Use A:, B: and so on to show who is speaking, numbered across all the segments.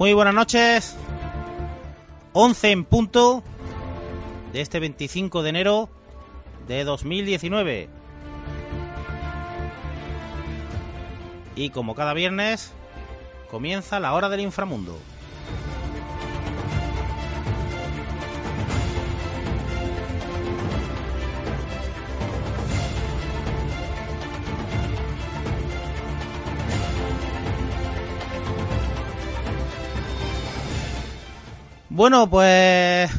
A: Muy buenas noches. 11 en punto de este 25 de enero de 2019. Y como cada viernes, comienza la hora del inframundo. Bueno, pues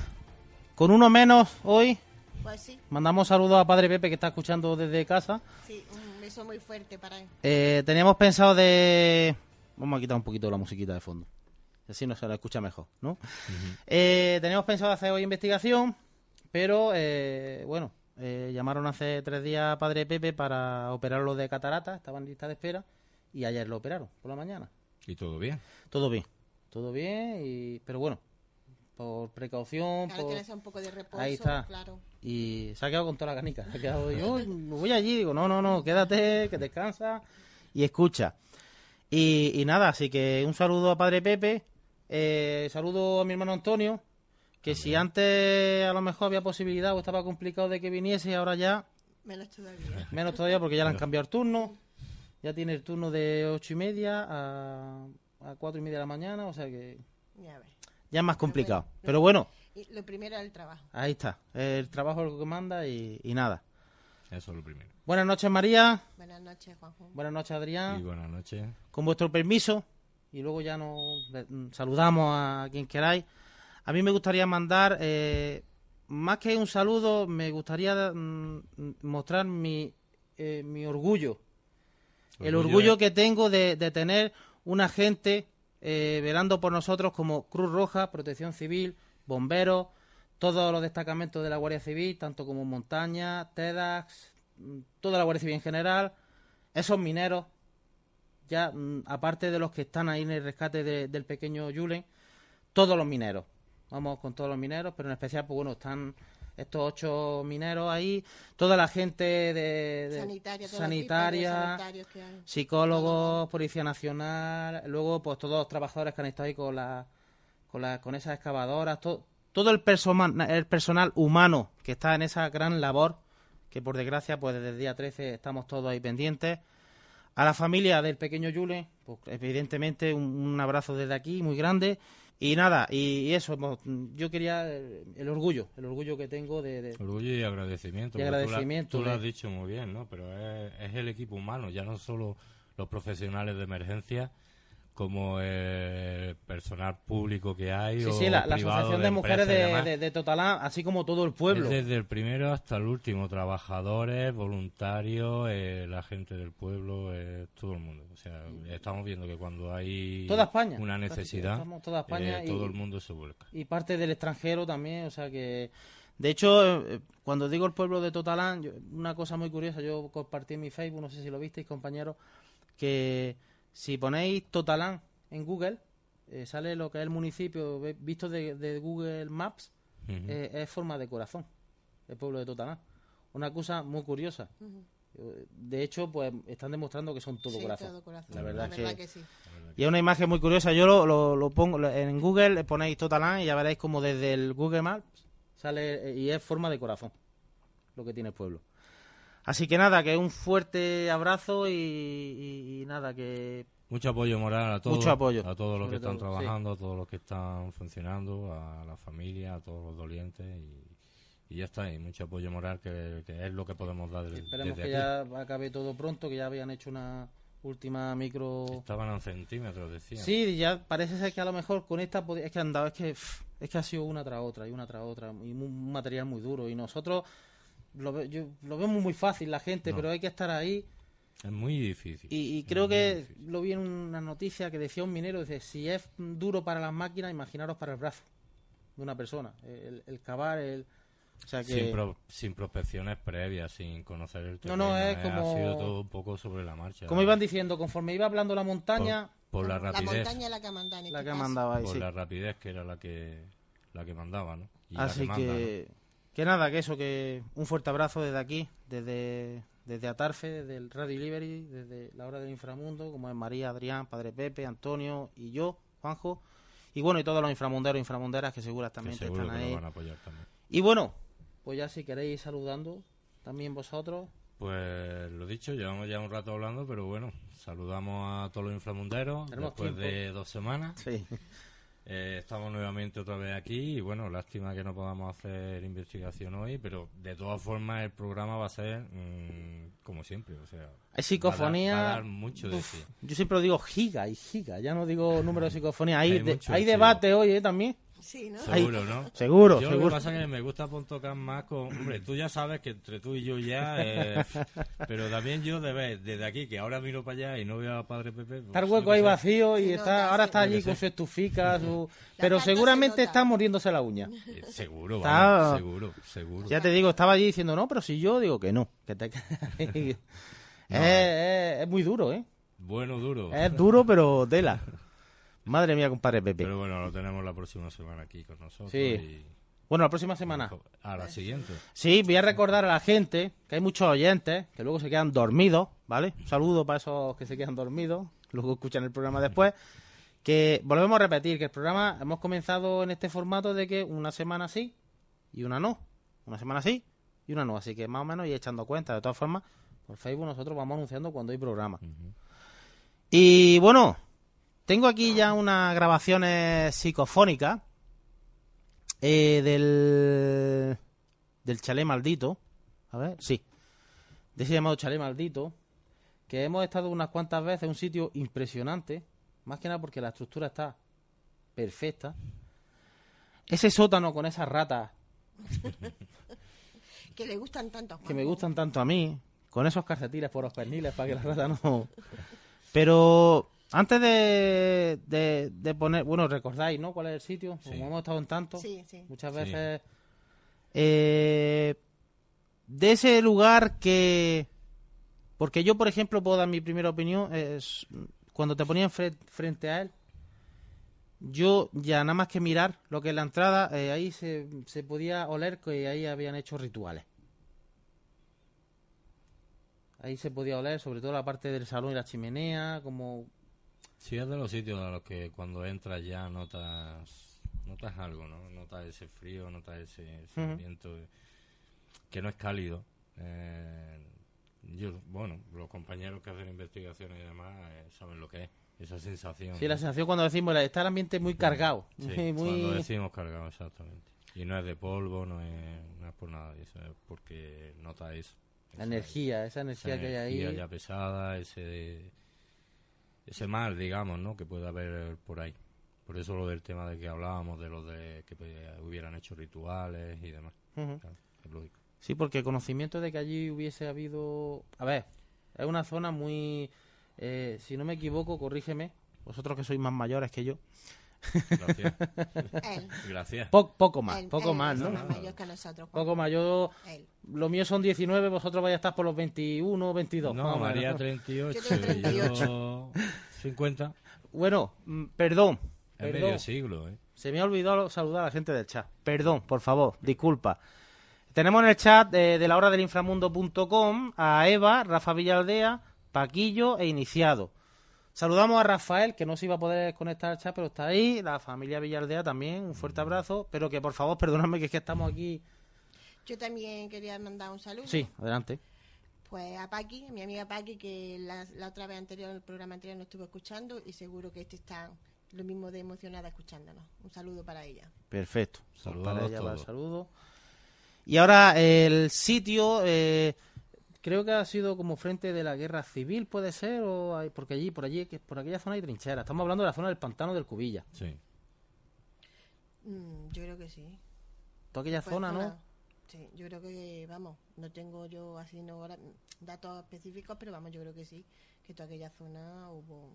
A: con uno menos hoy.
B: Pues sí.
A: Mandamos saludos a Padre Pepe que está escuchando desde casa.
B: Sí, un beso muy fuerte para él.
A: Eh, teníamos pensado de... Vamos a quitar un poquito la musiquita de fondo. Así no se la escucha mejor, ¿no? eh, teníamos pensado hacer hoy investigación, pero eh, bueno, eh, llamaron hace tres días a Padre Pepe para operarlo de catarata, estaba en lista de espera, y ayer lo operaron por la mañana.
C: ¿Y todo bien?
A: Todo bien, todo bien, y... pero bueno, por precaución,
B: Claro,
A: por...
B: tienes un poco de reposo,
A: Ahí está.
B: claro.
A: y se ha quedado con toda la canica. Se ha quedado yo, me voy allí, digo, no, no, no, quédate, que descansa y escucha. Y, y nada, así que un saludo a Padre Pepe, eh, saludo a mi hermano Antonio, que si antes a lo mejor había posibilidad o estaba complicado de que viniese, ahora ya
B: Menos todavía.
A: menos todavía porque ya le han cambiado el turno. Ya tiene el turno de ocho y media a, a cuatro y media de la mañana, o sea que
B: Ya ves.
A: Ya es más complicado.
B: bueno.
A: Pero bueno,
B: Y lo primero es el trabajo.
A: ahí está. El trabajo es lo que manda y, y nada.
C: Eso es lo primero.
A: Buenas noches, María.
B: Buenas noches, Juanjo.
A: Buenas noches,
C: Y
A: Adrián.
C: buenas noches.
A: Con vuestro permiso, y luego ya nos mm, saludamos a quien queráis. A mí me gustaría mandar, eh, más que un saludo, me gustaría mm, mostrar mi, eh, mi orgullo. El
C: Orgullo
A: orgullo
C: es-
A: que tengo de, de tener una gente eh, velando por nosotros como Cruz Roja, Protección Civil, Bomberos, todos los destacamentos de la Guardia Civil, tanto como Montaña, TEDAX, mm, toda la Guardia Civil en general, esos mineros, ya mm, aparte de los que están ahí en el rescate de- del pequeño Julen, todos los mineros. Vamos con todos los mineros, pero en especial, pues bueno, están estos ocho mineros ahí, toda la gente de, de-
B: Sanitaria, de
A: psicólogos, policía nacional, luego pues todos los trabajadores que han estado ahí con la, con, la, con esas excavadoras, to- todo el personal, el personal humano que está en esa gran labor, que por desgracia pues desde el día 13 estamos todos ahí pendientes. A la familia del pequeño Yule, pues evidentemente un, un abrazo desde aquí muy grande. Y nada, y, eso, yo quería eh, el orgullo, el orgullo que tengo de, de-
C: Orgullo y agradecimiento.
A: Y
C: tú
A: agradecimiento
C: Tú lo, has dicho muy bien, ¿no? Pero es, es el equipo humano, ya no solo los profesionales de emergencia, como el personal público que hay.
A: Sí,
C: o
A: sí, la, Asociación de, Mujeres de,
C: demás.
A: de, de Totalán, así como todo el pueblo.
C: Es desde el primero hasta el último, trabajadores, voluntarios, eh, la gente del pueblo, eh, todo el mundo. O sea, estamos viendo que cuando hay
A: Toda España.
C: una necesidad,
A: toda España
C: eh,
A: y-
C: todo el mundo se vuelca.
A: y parte del extranjero también, o sea que... De hecho, eh, cuando digo el pueblo de Totalán, yo- una cosa muy curiosa, yo compartí en mi Facebook, no sé si lo visteis, compañeros, que si ponéis Totalán en Google, eh, sale lo que es el municipio visto de, de Google Maps, eh, es forma de corazón, el pueblo de Totalán. Una cosa muy curiosa. Eh, De hecho, pues están demostrando que son todo
B: Sí,
A: corazón.
B: todo corazón.
A: La verdad, que,
B: sí.
A: y es una imagen muy curiosa. Yo lo, lo, lo pongo en Google, le ponéis Totalán y ya veréis como desde el Google Maps sale y es forma de corazón lo que tiene el pueblo. Así que nada, que un fuerte abrazo y, y- y nada, que
C: Mucho apoyo moral a todos,
A: Mucho apoyo,
C: a todos los que están
A: todo, sí.
C: trabajando, a todos los que están funcionando, a la familia, a todos los dolientes y, y ya está, y mucho apoyo moral que, que es lo que podemos dar desde,
A: esperemos
C: desde
A: que
C: aquí.
A: ya acabe todo pronto, que ya habían hecho una última micro...
C: Estaban a centímetros, decía.
A: Sí, ya parece ser que a lo mejor con esta es que han dado, es que es que ha sido una tras otra y una tras otra y mu- un material muy duro y nosotros lo, ve- yo, lo vemos muy fácil la gente,
C: No.
A: pero hay que estar ahí
C: Es muy difícil.
A: y, y creo que
C: difícil.
A: lo vi en una noticia que decía un minero, dice, si es duro para las máquinas, imaginaros para el brazo de una persona, el, el cavar, el... O sea que...
C: Sin, pro- sin prospecciones previas, sin conocer el
A: No,
C: terreno.
A: no, es
C: eh,
A: como-
C: Ha sido todo un poco sobre la marcha.
A: Como iban diciendo, conforme iba hablando la montaña,
C: Por, por la
B: La
C: rapidez.
B: montaña es la que
A: la
B: este
A: que mandaba ahí,
C: por
A: sí.
C: la rapidez que era la que la que mandaba, ¿no? Y la
A: Así
C: que manda,
A: que, que nada, que eso, que un fuerte abrazo desde aquí, desde, desde Atarfe, desde el Radio Delivery, desde la hora del inframundo, como es María, Adrián, Padre Pepe, Antonio y yo, Juanjo. Y bueno, y todos los inframunderos e inframunderas que
C: Que
A: seguramente
C: seguro
A: están
C: que
A: ahí.
C: nos van a apoyar también.
A: Y bueno, pues ya si queréis ir saludando también vosotros.
C: Pues lo dicho, llevamos ya un rato hablando, pero bueno, saludamos a todos los inframunderos después
A: tiempo.
C: de dos semanas.
A: Sí.
C: Eh, estamos nuevamente otra vez aquí y bueno, lástima que no podamos hacer investigación hoy, pero de todas formas el programa va a ser mm, como siempre, o sea,
A: Hay psicofonía.
C: Va a dar- va a dar mucho de
A: Uf,
C: sí.
A: Yo siempre digo giga y giga, ya no digo número de psicofonía. Hay,
C: Hay
A: de- hay debate hoy ¿eh? también.
B: Sí, ¿no?
C: Seguro, ¿no?
A: Seguro,
C: Yo lo
A: seguro.
C: que pasa es que me gusta por tocar más con... Hombre, tú ya sabes que entre tú y yo ya... eh, pero también yo de ver, desde aquí, que ahora miro para allá y no veo a Padre Pepe... pues,
A: Está el hueco ahí vacío y
B: Sí, no,
A: está, ahora está allí con su estufica, su... pero
B: se
A: seguramente está mordiéndose la uña.
C: Eh, Seguro,
A: Está-
C: seguro, seguro.
A: Ya te digo, estaba allí diciendo, no, pero si yo digo que no, que te es, es- es muy duro, ¿eh?
C: Bueno, duro.
A: Es duro, pero tela. Madre mía, compadre Pepe.
C: Pero bueno, lo tenemos la próxima semana aquí con nosotros.
A: Sí.
C: y-
A: Bueno, la próxima semana.
C: A la siguiente.
A: Sí, voy a recordar a la gente que hay muchos oyentes que luego se quedan dormidos, ¿vale? Un saludo para esos que se quedan dormidos, luego escuchan el programa después. Que volvemos a repetir que el programa hemos comenzado en este formato de que una semana sí y una no. Una semana sí y una no. Así que más o menos y echando cuenta. De todas formas, por Facebook nosotros vamos anunciando cuando hay programa. Y bueno, tengo aquí ya unas grabaciones psicofónicas eh, del, del chalet maldito. A ver, sí. De ese llamado chalet maldito. Que hemos estado unas cuantas veces en un sitio impresionante. Más que nada porque la estructura está perfecta. Ese sótano con esas ratas
B: Que le gustan tanto a
A: que me gustan tanto a mí, con esos calcetines por los perniles para que la rata no. Pero antes de, de, de poner, bueno, recordáis, ¿no? ¿Cuál es el sitio?
C: Sí.
A: Como hemos estado en tanto,
B: Sí, sí.
A: muchas
C: Sí.
A: veces. eh, de ese lugar que. Porque yo, por ejemplo, puedo dar mi primera opinión. Es, cuando te ponían fre- frente a él, yo ya nada más que mirar lo que es la entrada, eh, ahí se, se podía oler que ahí habían hecho rituales. Ahí se podía oler, sobre todo la parte del salón y la chimenea, como...
C: Sí, es de los sitios a los que cuando entras ya notas notas algo, ¿no? Notas ese frío, notas ese, ese ambiente que no es cálido. Eh, yo, bueno, los compañeros que hacen investigaciones y demás eh, saben lo que es, esa sensación.
A: Sí, la sensación cuando decimos, está el ambiente muy cargado.
C: Sí,
A: muy-
C: cuando decimos cargado, exactamente. Y no es de polvo, no es, no es por nada, de eso, es porque nota eso.
A: La
C: Esa-
A: energía, esa energía que hay
C: energía
A: ahí.
C: ya pesada, ese ese mal, digamos, ¿no? Que puede haber por ahí. Por eso lo del tema de que hablábamos, de los de que pues, hubieran hecho rituales y demás. Claro, es lógico.
A: Sí, porque el conocimiento de que allí hubiese habido... A ver, es una zona muy... eh, si no me equivoco, corrígeme, vosotros que sois más mayores que yo.
C: Gracias.
B: Él.
C: Gracias.
A: Po- poco más,
B: él,
A: poco
B: él
A: más, ¿no?
B: más mayor que nosotros.
A: Poco más. Yo,
B: Él.
A: lo mío son 19, vosotros vais a estar por los 21, 22. más
C: No, María
A: ¿no?
C: 38
B: Yo tengo 38.
C: y yo 50.
A: Bueno, mm, perdón.
C: Es
A: Perdón.
C: medio siglo, ¿eh?
A: Se me ha olvidado saludar a la gente del chat. Perdón, por favor, disculpa. Tenemos en el chat de, de la hora del inframundo.com a Eva, Rafa Villaldea, Paquillo e Iniciado. Saludamos a Rafael, que no se iba a poder conectar al chat, pero está ahí. La familia Villaldea también, un fuerte abrazo. Pero que por favor, perdonadme que es que estamos aquí.
B: Yo también quería mandar un saludo.
A: Sí, adelante.
B: Pues a Paqui, a mi amiga Paqui, que la, la otra vez anterior, en el programa anterior, no estuvo escuchando y seguro que este está lo mismo de emocionada escuchándonos. Un saludo para ella.
A: Perfecto. Pues
C: Saludados
A: para ella va el saludo. Y ahora el sitio, eh, creo que ha sido como frente de la guerra civil, puede ser, o hay- porque allí, por allí, que por aquella zona hay trincheras. Estamos hablando de la zona del pantano del Cubilla.
C: Sí.
B: Mm, yo creo que sí.
A: Toda aquella
B: Pues
A: zona, ¿no?
B: zona- Sí, yo creo que, vamos, no tengo yo así no datos específicos, pero vamos, yo creo que sí, que toda aquella zona hubo...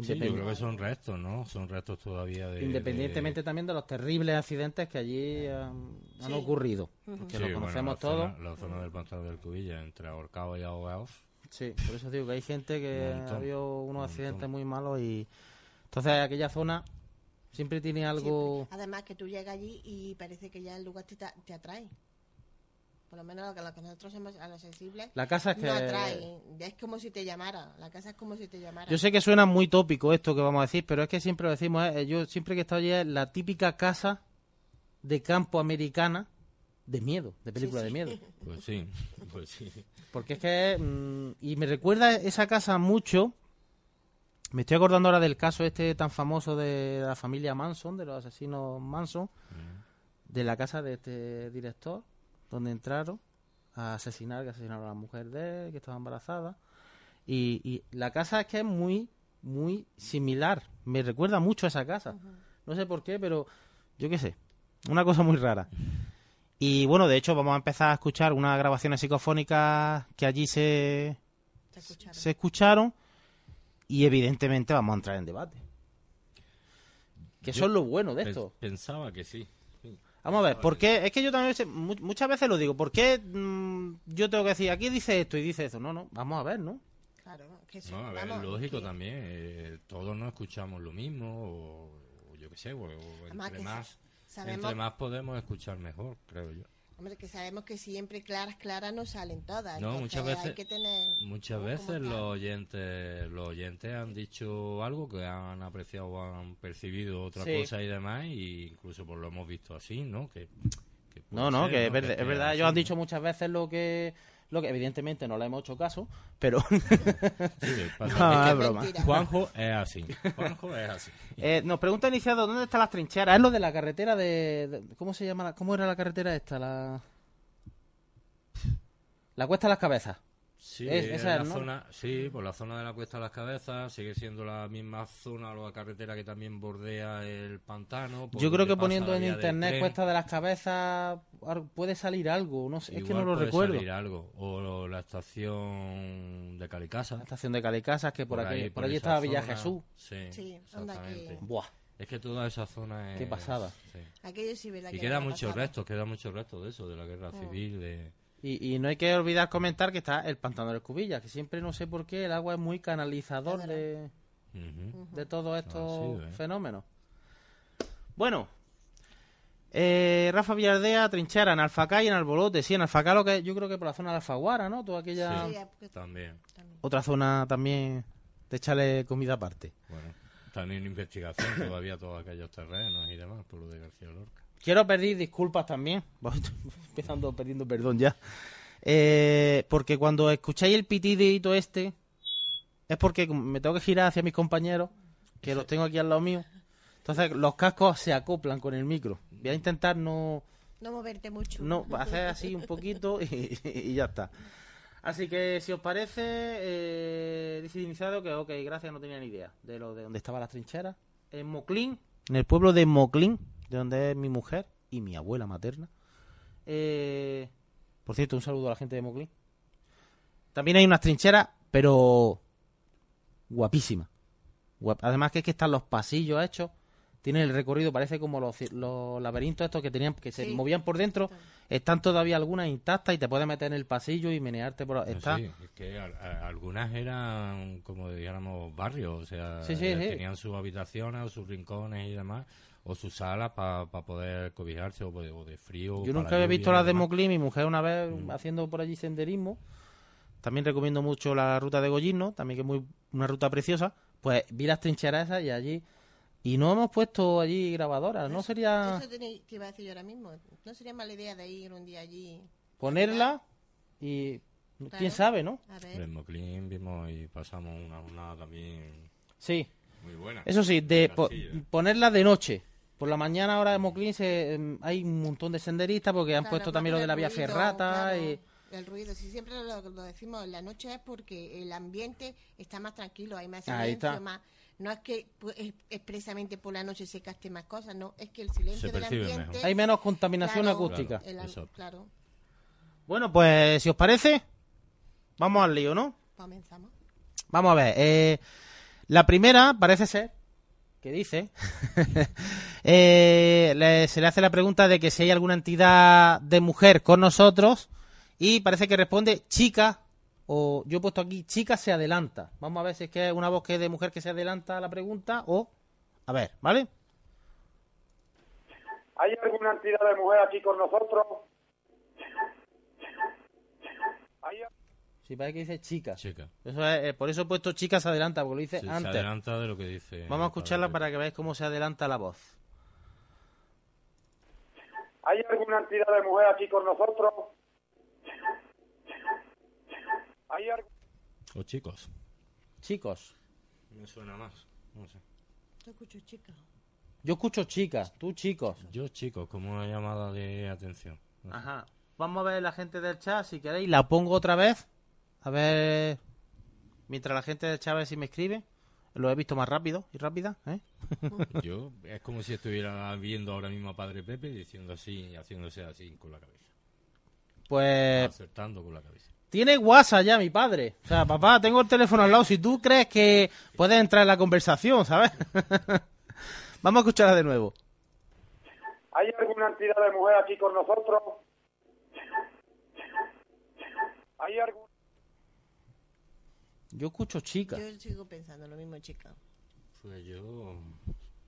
C: Sí, yo creo que son restos, ¿no? Son restos todavía de...
A: Independientemente
C: de-
A: también de los terribles accidentes que allí han, han
B: Sí.
A: ocurrido.
B: Ujú.
A: Que
C: Sí,
A: lo
C: bueno,
A: conocemos
C: la
A: todos.
C: Zona, la zona del pantano del Cubilla, entre ahorcados y ahogados.
A: Sí, por eso digo que hay gente que
C: montón,
A: ha habido unos
C: un
A: accidentes muy malos y entonces aquella zona siempre tiene algo
B: Siempre. Además que tú llegas allí y parece que ya el lugar te, te atrae. Por lo menos que, lo que nosotros somos a los sensibles.
A: La casa es que...
B: No atrae. Es como si te llamara. La casa es como si te llamara.
A: Yo sé que suena muy tópico esto que vamos a decir, pero es que siempre lo decimos. ¿eh? Yo siempre que he estado allí es la típica casa de campo americana de miedo, de película
B: Sí,
A: de miedo.
C: Pues sí, pues sí.
A: Porque es que... mm, y me recuerda esa casa mucho... Me estoy acordando ahora del caso este tan famoso de la familia Manson, de los asesinos Manson, de la casa de este director, donde entraron a asesinar, que asesinaron a la mujer de él, que estaba embarazada. Y, y la casa es que es muy, muy similar. Me recuerda mucho a esa casa. No sé por qué, pero yo qué sé. Una cosa muy rara. Y bueno, de hecho, vamos a empezar a escuchar unas grabaciones psicofónicas que allí se,
B: escucharon.
A: se escucharon. Y evidentemente vamos a entrar en debate. Que eso es lo bueno de esto.
C: Pensaba que sí.
A: Vamos a ver, ¿por qué? Es que yo también sé- mu- muchas veces lo digo, ¿por qué mm, yo tengo que decir, aquí dice esto y dice eso? No, no, vamos a ver, ¿no?
B: Claro, que eso,
C: No, a ver,
B: vamos,
C: es lógico
B: que-
C: también. eh, todos no escuchamos lo mismo, o, o yo qué sé, o, entre
B: que
C: más,
B: sabemos-
C: entre más podemos escuchar mejor, creo yo.
B: Hombre, que sabemos que siempre claras, claras no salen todas.
C: No, muchas veces-
B: Hay que tener.
C: Muchas
B: ¿no?
C: veces los oyentes, los oyentes han dicho algo que han apreciado o han percibido otra
A: Sí.
C: cosa y demás, y incluso pues lo hemos visto así, ¿no? Que, que
A: No, no,
C: ser,
A: que es, verdad, ellos han dicho muchas veces lo que, lo que evidentemente no le hemos hecho caso, pero
C: Sí,
A: No, es broma.
B: mentira.
C: Juanjo es así. Juanjo es así.
A: eh, nos pregunta iniciado, ¿dónde están las trincheras? Es lo de la carretera de, de- ¿cómo se llama? la- ¿Cómo era la carretera esta? La, la cuesta de las cabezas.
C: Sí,
A: Es-
C: es
A: esa
C: la
A: es, ¿no?
C: zona, sí, por la zona de la Cuesta de las Cabezas, sigue siendo la misma zona o la carretera que también bordea el pantano.
A: Yo creo que poniendo
C: la
A: en internet cuesta de las cabezas puede salir algo, no sé, es que no lo
C: puede
A: recuerdo.
C: salir algo. O la estación de Calicasa.
A: La estación de Calicasas, que por, aquí,
C: ahí,
A: por allí estaba Villa. Jesús.
C: Sí,
B: Sí,
C: exactamente.
A: Buah,
C: Es que toda esa zona es...
A: Qué pasada.
C: sí.
B: Aquello sí, ¿verdad?
C: Y
B: que
C: queda muchos
B: pasaba.
C: restos, queda muchos restos de eso, de la guerra
B: Mm.
C: civil, de...
A: Y, y no hay que olvidar comentar que está el pantano de Escubillas, que siempre no sé por qué el agua es muy canalizador de, de todos estos
C: ¿eh?
A: fenómenos. Bueno, eh, Rafa Villardea, trinchera en Alfacá y en Albolote. Sí, en Alfacá lo que yo creo que por la zona de Alfaguara, ¿no? Toda aquella
B: Sí, porque-
C: También.
B: también.
A: otra zona también de echarle comida aparte.
C: Bueno, están en investigación todavía todos aquellos terrenos y demás por lo de García Lorca.
A: Quiero pedir disculpas también. Voy empezando perdiendo perdón ya. Eh, porque cuando escucháis el pitidito este, es porque me tengo que girar hacia mis compañeros, que los tengo aquí al lado mío. Entonces los cascos se acoplan con el micro. Voy a intentar no,
B: No moverte mucho.
A: no hacer así un poquito y, y ya está. Así que si os parece, eh, dice iniciado que ok, gracias, no tenía ni idea de lo de dónde estaban las trincheras. En Moclín, en el pueblo de Moclín, de donde es mi mujer y mi abuela materna. Eh, por cierto, un saludo a la gente de Moclín. También hay unas trincheras, pero guapísimas. Guap- Además que es que están los pasillos hechos. Tienen el recorrido, parece como los, laberintos estos que tenían que se movían por dentro. Están todavía algunas intactas y te puedes meter en el pasillo y menearte por...
C: No,
A: Está...
C: sí, es que a- a- algunas eran como dijéramos barrios, o sea,
A: Sí, sí,
C: eh,
A: sí.
C: tenían sus habitaciones o sus rincones y demás, o sus salas para poder cobijarse o de, o de frío.
A: Yo nunca
C: la
A: había
C: lluvia
A: visto
C: y
A: las de. Moclín, mi mujer una vez
C: Mm.
A: haciendo por allí senderismo. También recomiendo mucho la ruta de Gollino, también que es muy una ruta preciosa. Pues vi las trincheras esas y allí... Y no hemos puesto allí grabadoras, ¿no sería
B: Eso tenía- te iba a decir yo ahora mismo. No sería mala idea de ir un día allí.
A: ponerla y... ¿Quién sabe, no?
B: A ver.
C: Moclín vimos y pasamos una jornada también
A: Sí,
C: muy buena.
A: eso sí, de po- ponerla de noche. Por la mañana ahora en Moclín se, em, hay un montón de senderistas porque han
B: Claro,
A: puesto también lo de la vía
B: ruido,
A: ferrata
B: claro,
A: y...
B: El ruido, si siempre lo, lo decimos en la noche es porque el ambiente está más tranquilo, hay más
A: Ahí
B: silencio,
A: está.
B: más... No es que pues, es- expresamente por la noche se gaste más cosas, no, es que el silencio
C: Se
B: del ambiente...
C: mejor.
A: Hay menos contaminación
B: Claro,
A: acústica.
C: Claro.
B: el claro,
A: Bueno, pues si os parece, vamos al lío, ¿no?
B: comenzamos.
A: Vamos a ver. eh, la primera parece ser que dice eh, le- se le hace la pregunta de que si hay alguna entidad de mujer con nosotros y parece que responde chica o yo he puesto aquí chica se adelanta. Vamos a ver si es que es una voz que de mujer que se adelanta a la pregunta o a ver, ¿vale?
D: ¿Hay alguna entidad de mujer aquí con nosotros?
A: Sí, parece que dice chicas.
C: Chica.
A: Eso es, eh, por eso he puesto chicas adelanta, porque lo dice
C: Sí, se
A: antes.
C: adelanta de lo que dice.
A: Vamos a escucharla
C: padre
A: para que veáis cómo se adelanta la voz.
D: ¿Hay alguna entidad de mujer aquí con nosotros? ¿Hay.
C: O chicos.
A: Chicos.
C: Me suena más. No sé.
B: Yo escucho chica.
A: Yo escucho chicas, tú chicos.
C: Yo, chicos, como una llamada de atención.
A: Ajá. Vamos a ver la gente del chat, si queréis. La pongo otra vez. A ver. Mientras la gente a ver si me escribe. Lo he visto más rápido y rápida, ¿eh?
C: Yo, es como si estuviera viendo ahora mismo a Padre Pepe diciendo así y haciéndose así con la cabeza.
A: Pues
C: Acertando con la cabeza.
A: tiene WhatsApp ya mi padre. O sea, papá, tengo el teléfono al lado. Si tú crees que puedes entrar en la conversación, ¿sabes? Vamos a escucharla de nuevo.
D: ¿Hay alguna entidad de mujer aquí con nosotros? ¿Hay algún...
A: Yo escucho chicas.
B: Yo sigo pensando lo mismo, chica.
C: Pues yo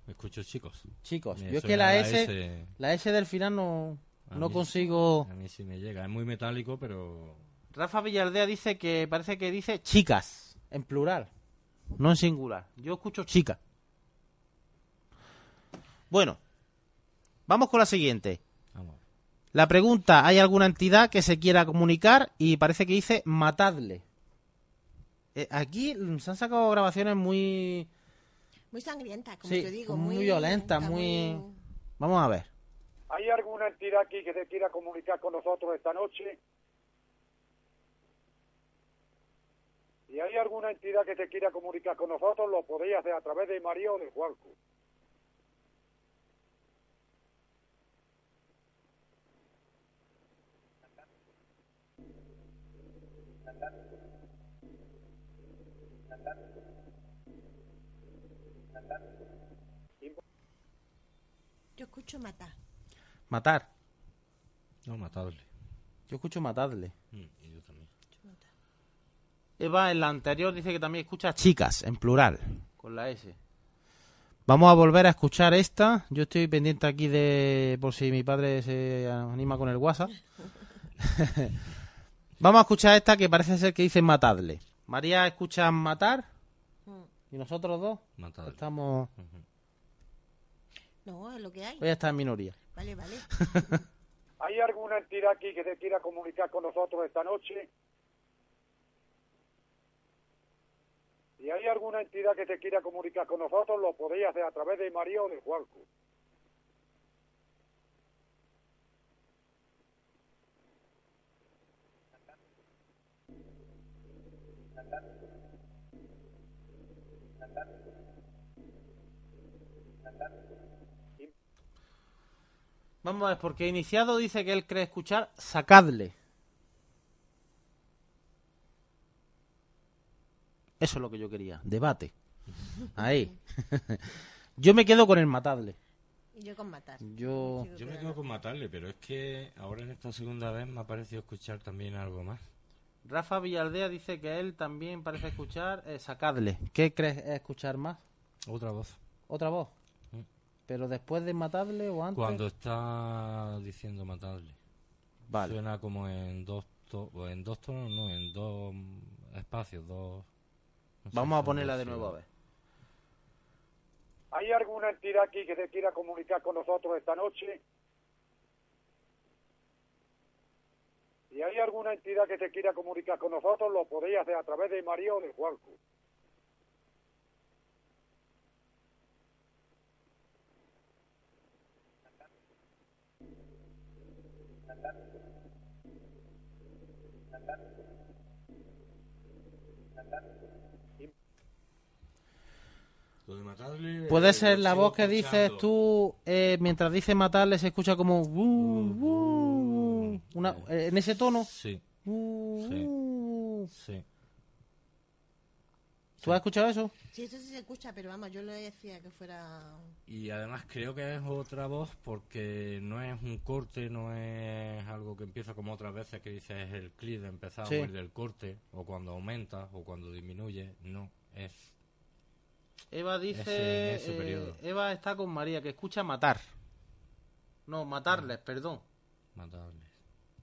C: escucho chicos.
A: Chicos,
C: Me
A: yo es que la
C: la
A: S,
C: S.
A: la S del final no,
C: A
A: no
C: mí-
A: consigo.
C: A mí sí me llega. Es muy metálico, pero
A: Rafa Villardea dice que parece que dice chicas, en plural, no en singular. Yo escucho chicas. Bueno, vamos con la siguiente.
C: vamos.
A: La pregunta, ¿hay alguna entidad que se quiera comunicar? Y parece que dice matadle. Eh, aquí se han sacado grabaciones muy...
B: Muy sangrienta, como
A: Sí,
B: te digo.
A: muy
B: Muy,
A: violenta,
B: está
A: muy- Vamos a ver.
D: ¿Hay alguna entidad aquí que se quiera comunicar con nosotros esta noche? Si hay alguna entidad que se quiera comunicar con nosotros, lo podéis hacer a través de María o de Juanco.
B: Yo escucho matar.
A: Matar.
C: No, matadle.
A: Yo escucho matadle.
C: Mm, y yo también.
A: Eva en la anterior dice que también escucha chicas, en plural, con la S. Vamos a volver a escuchar esta. Yo estoy pendiente aquí de por si mi padre se anima con el WhatsApp. Vamos a escuchar esta que parece ser que dice matadle. María escucha matar y nosotros dos
C: Matadle.
A: estamos.
B: No, es lo que hay.
A: hoy está en minoría.
B: Vale, vale.
D: ¿Hay alguna entidad aquí que se quiera comunicar con nosotros esta noche? Si hay alguna entidad que se quiera comunicar con nosotros, lo podéis hacer a través de María o de Juanco.
A: Vamos a ver, porque iniciado dice que él cree escuchar sacadle. Eso es lo que yo quería. Debate. Ahí. yo me quedo con el matadle.
B: Y yo con matar.
A: Yo-
C: Yo me quedo con matarle, pero es que ahora en esta segunda vez me ha parecido escuchar también algo más.
A: Rafa Villaldea dice que él también parece escuchar eh, sacadle. ¿Qué crees escuchar más?
C: Otra voz.
A: ¿Otra voz? ¿Pero después de matadle o antes?
C: Cuando está diciendo matarle.
A: Vale.
C: Suena como en dos, to- o en dos tonos, no, en dos espacios, dos... no sé
A: Vamos a ponerla de nuevo a ver.
D: ¿Hay alguna entidad aquí que se quiera comunicar con nosotros esta noche? Si hay alguna entidad que se quiera comunicar con nosotros, lo podéis hacer a través de María o de Juanco.
C: Matarle...
A: Puede
C: eh,
A: ser la voz que dices
C: escuchando.
A: tú, eh, mientras dice matarle, se escucha como... "Uh, uh", una, eh, en ese tono.
C: Sí,
A: Uh,
C: Sí.
A: uh.
C: sí.
A: ¿Tú has escuchado eso?
B: Sí, eso sí se escucha, pero vamos, yo le decía que fuera...
C: Y además creo que es otra voz porque no es un corte, no es algo que empieza como otras veces que dices el clic de empezar
A: Sí.
C: o el del corte, o cuando aumenta o cuando disminuye. No, es...
A: Eva dice...
C: Ese- en ese
A: eh. Eva está con María, que escucha matar. No, matarles, perdón.
C: matarle.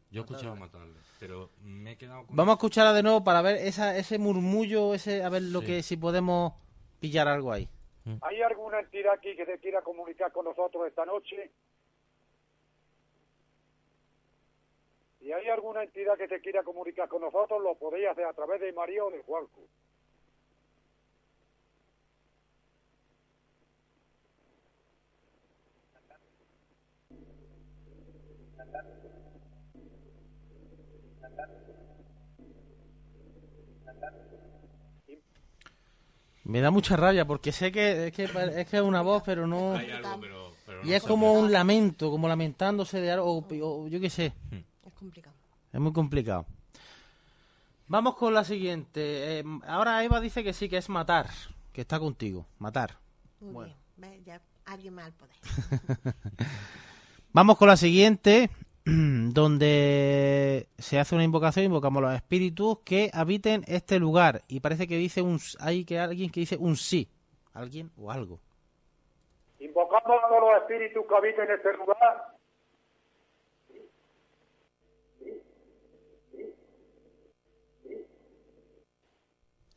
C: Yo he escuchado matarle, pero me he quedado con...
A: Vamos a escucharla de nuevo para ver esa, ese murmullo, ese a ver lo
C: Sí.
A: que si podemos pillar algo ahí.
D: ¿Hay alguna entidad aquí que se quiera comunicar con nosotros esta noche? Si hay alguna entidad que se quiera comunicar con nosotros, lo podéis hacer a través de María o de Juanjo.
A: Me da mucha rabia porque sé que es que es, que es una voz, pero no...
C: Hay algo, pero... pero
A: Y
C: no
A: es como un lamento, como lamentándose de algo, o, o yo qué sé.
B: Es complicado.
A: Es muy complicado. Vamos con la siguiente. Eh, ahora Eva dice que sí, que es matar. Que está contigo. Matar.
B: Muy
A: Bueno.
B: bien. Ya alguien más al poder.
A: Vamos con la siguiente. Donde se hace una invocación, invocamos los espíritus que habiten este lugar. Y parece que dice un. Hay que alguien que dice un sí. Alguien o algo.
D: Invocamos a todos los espíritus que habiten en este lugar.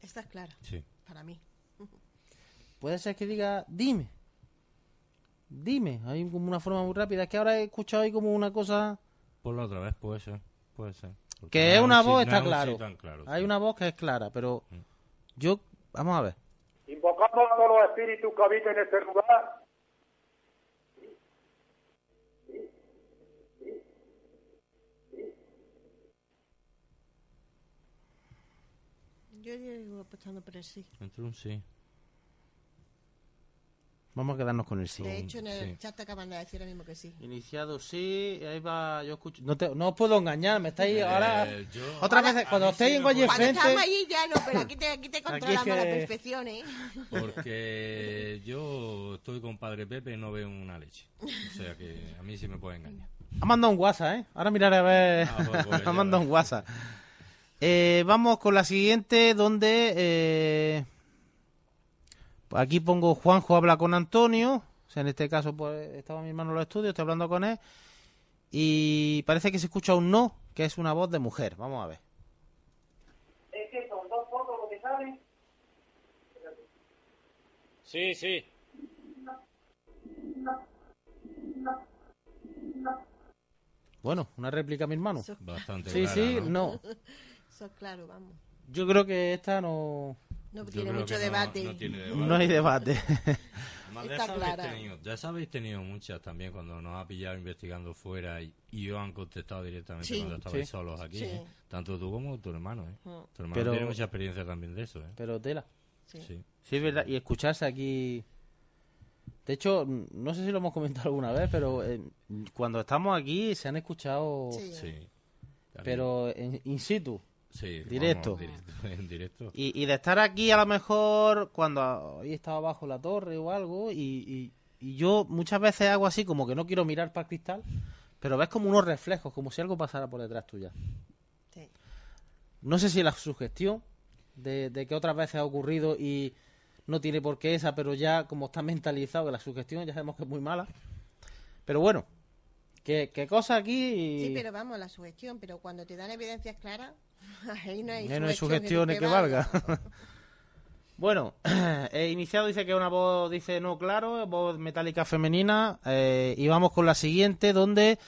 B: Esta es clara.
C: Sí.
B: Para mí.
A: Puede ser que diga, dime. Dime. Hay como una forma muy rápida. Es que ahora he escuchado ahí como una cosa.
C: Por la otra vez, puede ser. Puede ser. Porque
A: Que
C: no
A: es
C: un
A: una voz, está
C: sí
A: claro.
C: tan claro,
A: Hay
C: sí.
A: una voz que es clara, pero yo. Vamos a ver.
D: Invocamos a todos los espíritus que habiten en este lugar.
B: Yo digo apostando por el sí.
C: Entre un sí.
A: Vamos a quedarnos con el sí.
B: De hecho, en el
C: sí.
B: chat te acaban de decir ahora mismo que sí.
A: Iniciado sí, ahí va, yo escucho. No, te, no os puedo engañar, me estáis ahora.
C: Eh, yo- Ahora,
A: veces,
C: a
A: cuando estéis
C: sí
A: en Valle
B: Cuando
A: Frente.
B: estamos allí ya no, pero aquí te, aquí te controlamos
A: que-
B: a la perfección, ¿eh?
C: Porque yo estoy con Padre Pepe y no veo una leche. O sea que a mí sí me puede engañar.
A: Ha mandado un WhatsApp, ¿eh? Ahora miraré a ver.
C: Ah, pues, pues,
A: ha mandado un WhatsApp. Eh, vamos con la siguiente, donde. eh, aquí pongo Juanjo habla con Antonio. O sea, en este caso, pues estaba mi hermano en los estudios, estoy hablando con él. Y parece que se escucha un no, que es una voz de mujer. Vamos a ver.
D: Es que son dos fotos lo que salen.
E: Sí, sí.
A: Bueno, una réplica, mi hermano.
C: Bastante
A: Sí,
C: clara,
A: sí,
C: ¿no?
A: no.
B: eso es claro, vamos.
A: Yo creo que esta no.
B: No tiene mucho
C: no-
B: debate.
C: no tiene debate.
A: No hay debate.
C: Además,
B: Está
C: habéis
B: clara.
C: tenido, esas habéis tenido muchas también cuando nos ha pillado investigando fuera y, y os han contestado directamente
B: Sí.
C: cuando estabais
A: Sí.
C: solos aquí.
B: Sí.
C: ¿eh? Tanto tú como tu hermano. ¿eh?
B: Mm.
C: Tu hermano
A: Pero-
C: tiene mucha experiencia también de eso. ¿eh?
A: Pero tela.
B: Sí.
C: Sí.
A: Sí, es verdad. Y escucharse aquí. De hecho, no sé si lo hemos comentado alguna vez, pero eh, cuando estamos aquí se han escuchado.
B: Sí.
C: Sí.
A: Pero en- in situ.
C: Sí, vamos,
A: directo.
C: directo, en directo.
A: Y, y de estar aquí a lo mejor cuando habéis estado bajo la torre o algo. Y, y- y yo muchas veces hago así, como que no quiero mirar para el cristal. Pero ves como unos reflejos, como si algo pasara por detrás tuya.
B: Sí.
A: No sé si la sugestión de, de que otras veces ha ocurrido y no tiene por qué esa, pero ya como está mentalizado que la sugestión ya sabemos que es muy mala. Pero bueno, que, que cosa aquí...
B: Sí, pero vamos, la sugestión, pero cuando te dan evidencias claras, ahí no hay,
A: no hay sugestiones que valga. bueno, eh, iniciado dice que una voz dice no claro, voz metálica femenina. eh, y vamos con la siguiente, donde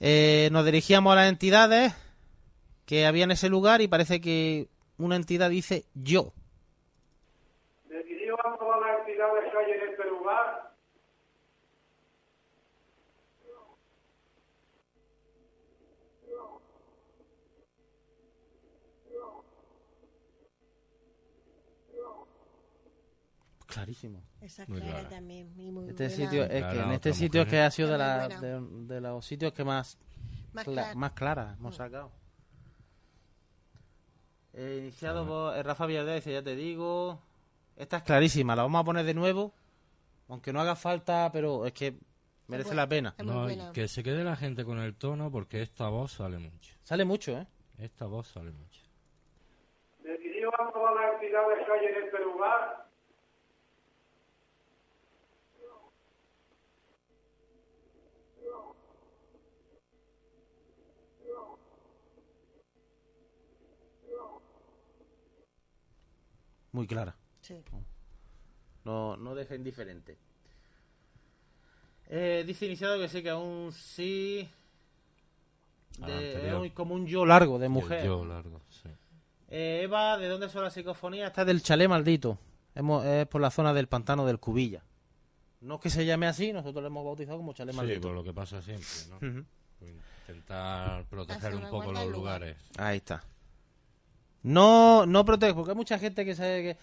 A: eh, nos dirigíamos a las entidades que había en ese lugar y parece que una entidad dice yo.
D: Decidimos a todas las entidades que hay en este lugar.
A: Clarísimo.
B: Esa es
C: Muy
B: clara
C: clara.
B: también. y muy
A: Este
B: buena.
A: sitio es que en este sitio es que ha sido de, la- de, de los sitios que más
B: Más
A: cla-
B: clara.
A: más claras hemos sacado. Eh, iniciado por eh, Rafa Villarreal dice, ya te digo, esta es clarísima, la vamos a poner de nuevo, aunque no haga falta, pero es que merece la pena.
C: No, que se quede la gente con el tono porque esta voz sale mucho.
A: Sale mucho, ¿eh?
C: Esta voz sale mucho.
D: Decidimos a todas las entidades que hay en este lugar.
A: Muy clara.
B: Sí.
A: No, no deja indiferente. Eh, dice iniciado que sí, que aún sí. De- es muy- como un yo largo de mujer.
C: Yo largo, sí.
A: Eh, Eva, ¿de dónde son las psicofonías? Está del chalet maldito. Hemos- es por la zona del pantano del Cubilla. No es que se llame así, nosotros lo hemos bautizado como chalet
C: Sí,
A: maldito.
C: por lo que pasa siempre, ¿no? Intentar proteger un poco los
B: lugar.
C: lugares.
A: Ahí está. No, no protege, porque hay mucha gente que sabe que,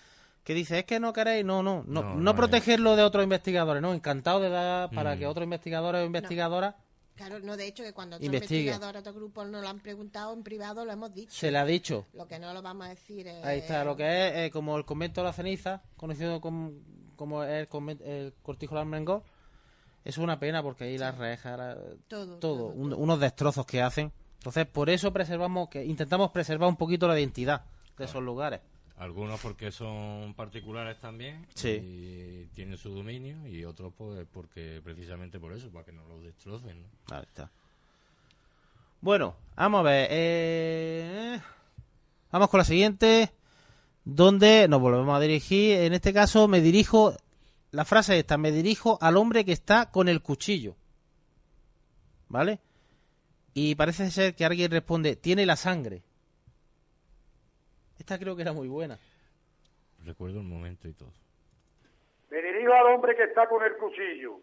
A: que dice, es que no queréis, no, no, no,
C: No,
A: no, protegerlo de otros investigadores, no, encantado de dar para
C: Mm.
A: que otros investigadores o investigadoras
B: Claro, no, de hecho, que cuando otro
A: Investigue.
B: investigador, otro grupo nos lo han preguntado en privado, lo hemos dicho.
A: se le ha dicho.
B: Lo que no lo vamos a decir es...
A: Ahí está, lo que es eh, como el convento de la ceniza, conocido como, como el, conven- el cortijo de Almengor. Es una pena porque ahí las rejas, la-
B: Todo,
A: todo,
B: todo,
A: un-
B: todo.
A: unos destrozos que hacen. Entonces, por eso preservamos, que intentamos preservar un poquito la identidad de esos lugares.
C: Algunos porque son particulares también
A: Sí.
C: y tienen su dominio y otros pues porque precisamente por eso, para que no los destrocen. ¿no?
A: Ahí está. Bueno, vamos a ver. eh, Vamos con la siguiente. Donde nos volvemos a dirigir. En este caso, me dirijo. La frase esta: me dirijo al hombre que está con el cuchillo. ¿Vale? Y parece ser que alguien responde: tiene la sangre. Esta creo que era muy buena.
C: Recuerdo el momento y todo.
D: Me dirijo al hombre que está con el cuchillo.